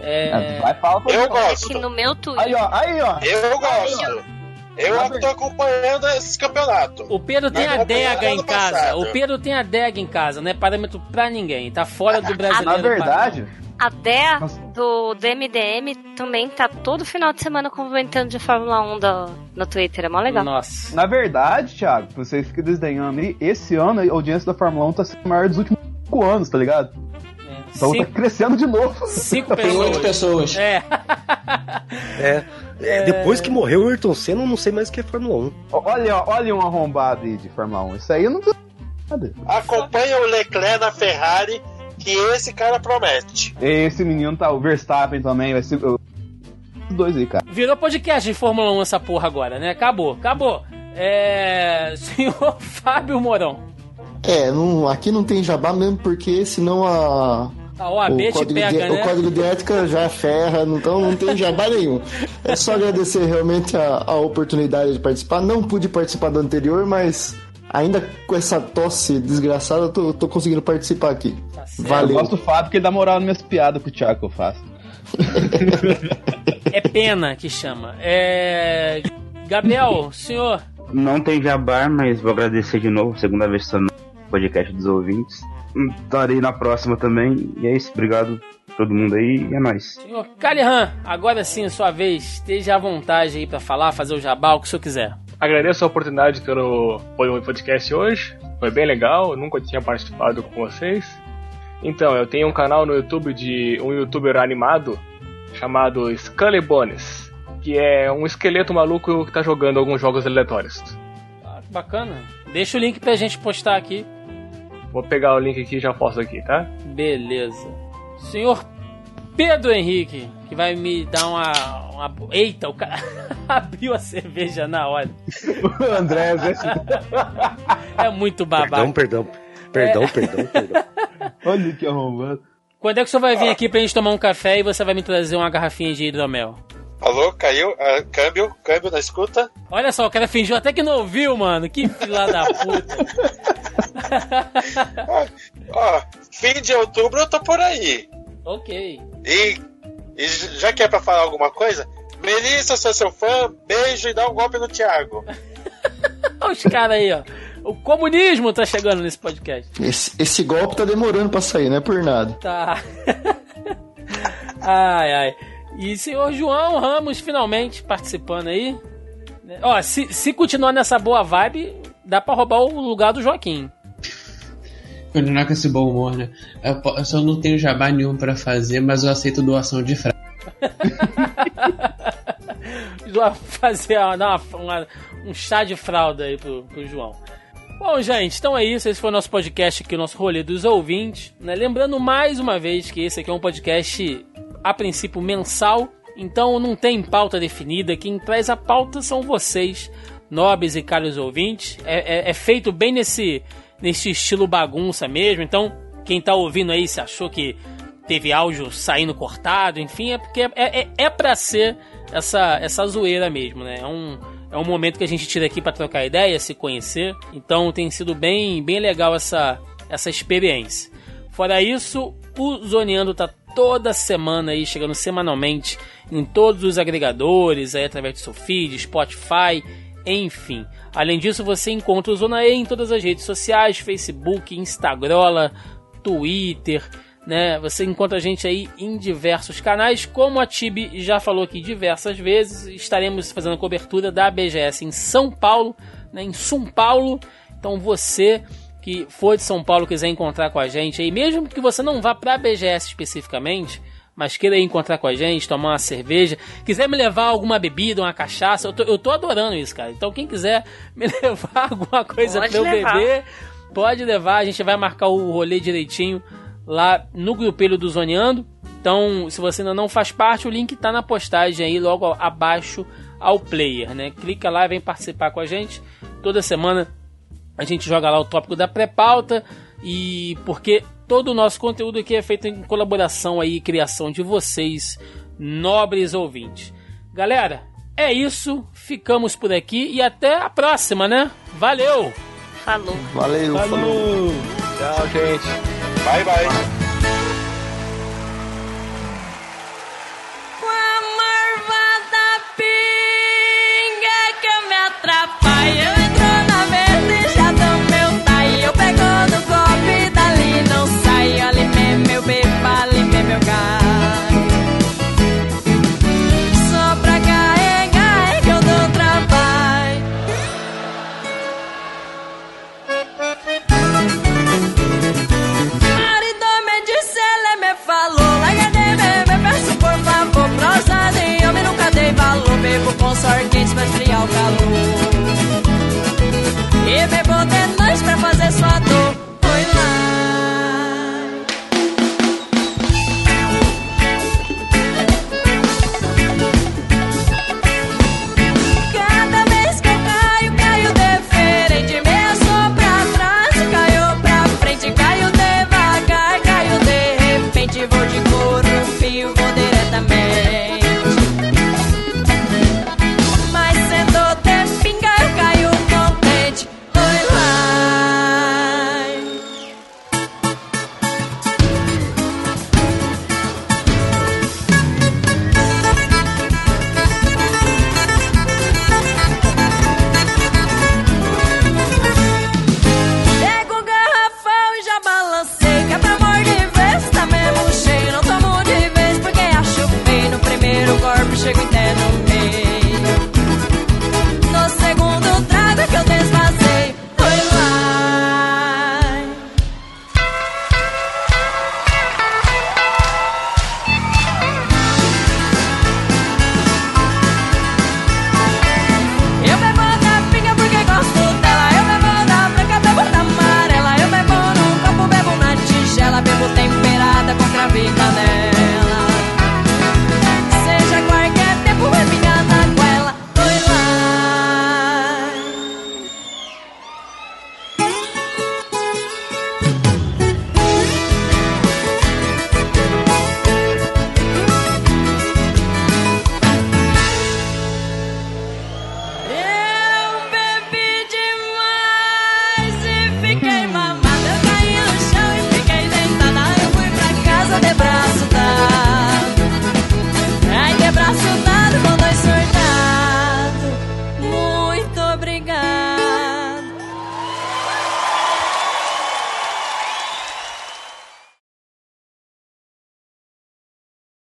É... Vai, fala pra Eu gosto. Aqui no meu Twitter. Aí, ó, aí, ó. Eu gosto. Eu tô acompanhando esse campeonato. O Pedro tem a adega do em casa. passado. O Pedro tem a adega em casa, não é parâmetro pra ninguém. Tá fora do brasileiro. Na verdade, A Dea do, do MDM também tá todo final de semana comentando de Fórmula 1 do, no Twitter. É mó legal. Nossa. na verdade, Thiago, vocês ficam desdenhando aí, esse ano a audiência da Fórmula 1 tá sendo maior dos últimos 5 anos, tá ligado? Então Cinco- tá crescendo de novo. Cinco Tem oito pessoas. É. É, é, depois que morreu o Ayrton Senna, eu não sei mais o que é Fórmula 1. Olha, olha um arrombado aí de Fórmula 1. Isso aí eu não nada. Acompanha o Leclerc na Ferrari, que esse cara promete. Esse menino tá, o Verstappen também, vai ser. Os dois aí, cara. Virou podcast de Fórmula 1 essa porra agora, né? Acabou, acabou. É. Senhor Fábio Mourão. É, não, aqui não tem jabá mesmo, porque senão a. A OAB te código pega, de, né? o código de ética já ferra, então não tem jabá nenhum. É só agradecer realmente a, a oportunidade de participar. Não pude participar do anterior, mas ainda com essa tosse desgraçada, eu tô, tô conseguindo participar aqui. Tá certo. Eu Valeu. gosto do Fábio porque ele dá moral nas minhas piadas com o Thiago que eu faço. É pena que chama. É. Gabriel, senhor. Não tem jabá, mas vou agradecer de novo, segunda vez que estou no podcast dos ouvintes. Estarei na próxima também. E é isso, obrigado a todo mundo aí e é nóis. Senhor Calihan, agora sim, sua vez. Esteja à vontade aí pra falar, fazer o jabá, o que o senhor quiser. Agradeço a oportunidade pelo pelo podcast hoje. Foi bem legal, eu nunca tinha participado com vocês. Então, eu tenho um canal no YouTube de um youtuber animado chamado Scully Bones, que é um esqueleto maluco que tá jogando alguns jogos aleatórios. Ah, que bacana. Deixa o link pra gente postar aqui. Vou pegar o link aqui e já posto aqui, tá? Beleza. Senhor Pedro Henrique, que vai me dar uma. uma... Eita, o cara abriu a cerveja na hora. O André, É muito babaca. Perdão, perdão. Perdão, perdão, perdão. olha que arrombado. Quando é que o senhor vai vir aqui pra gente tomar um café e você vai me trazer uma garrafinha de hidromel? Alô, caiu? Ah, câmbio, câmbio na escuta. Olha só, o cara fingiu até que não ouviu, mano. Que filha da puta. Ó, fim de outubro eu tô por aí. ok. E, e já que é pra falar alguma coisa, Melissa, sou seu fã, beijo e dá um golpe no Thiago. Olha os caras aí, ó. O comunismo tá chegando nesse podcast. Esse, esse golpe tá demorando pra sair, não é por nada. Tá. ai, ai. E senhor João Ramos finalmente participando aí. Ó, se, se continuar nessa boa vibe, dá pra roubar o lugar do Joaquim. Continuar com esse bom humor, né? Eu, eu só não tenho jabá nenhum pra fazer, mas eu aceito doação de frase. Lá fazer uma- uma- um chá de fralda aí pro, pro João. Bom, gente, então é isso. Esse foi o nosso podcast aqui, o nosso rolê dos ouvintes. né? Lembrando mais uma vez que esse aqui é um podcast, a princípio, mensal. Então não tem pauta definida. Quem traz a pauta são vocês, nobres e caros ouvintes. É, é- é feito bem nesse, nesse estilo bagunça mesmo. Então, quem tá ouvindo aí se achou que teve áudio saindo cortado, enfim, é porque é, é, é pra ser essa, essa zoeira mesmo, né? É um, é um momento que a gente tira aqui pra trocar ideia, se conhecer. Então tem sido bem, bem legal essa, essa experiência. Fora isso, o Zoneando tá toda semana aí, chegando semanalmente em todos os agregadores, aí através do seu feed, Spotify, enfim. Além disso, você encontra o Zona E em todas as redes sociais, Facebook, Instagram, Twitter, né? Você encontra a gente aí em diversos canais, como a Tibi já falou aqui diversas vezes, estaremos fazendo cobertura da BGS em São Paulo, né? Em São Paulo. Então você que for de São Paulo quiser encontrar com a gente aí, mesmo que você não vá para a BGS especificamente, mas queira ir encontrar com a gente, tomar uma cerveja, quiser me levar alguma bebida, uma cachaça, eu tô, eu tô adorando isso, cara. Então quem quiser me levar alguma coisa Pode pra eu levar. beber, pode levar. A gente vai marcar o rolê direitinho lá no grupelho do Zoneando. Então, se você ainda não faz parte, o link tá na postagem aí logo abaixo ao player, né? Clica lá e vem participar com a gente. Toda semana a gente joga lá o tópico da pré-pauta e porque todo o nosso conteúdo aqui é feito em colaboração aí e criação de vocês, nobres ouvintes. Galera, é isso, ficamos por aqui e até a próxima, né? Valeu! Falou. Valeu, falou. Tchau, gente. Bye, bye. Com a marvada pinga que me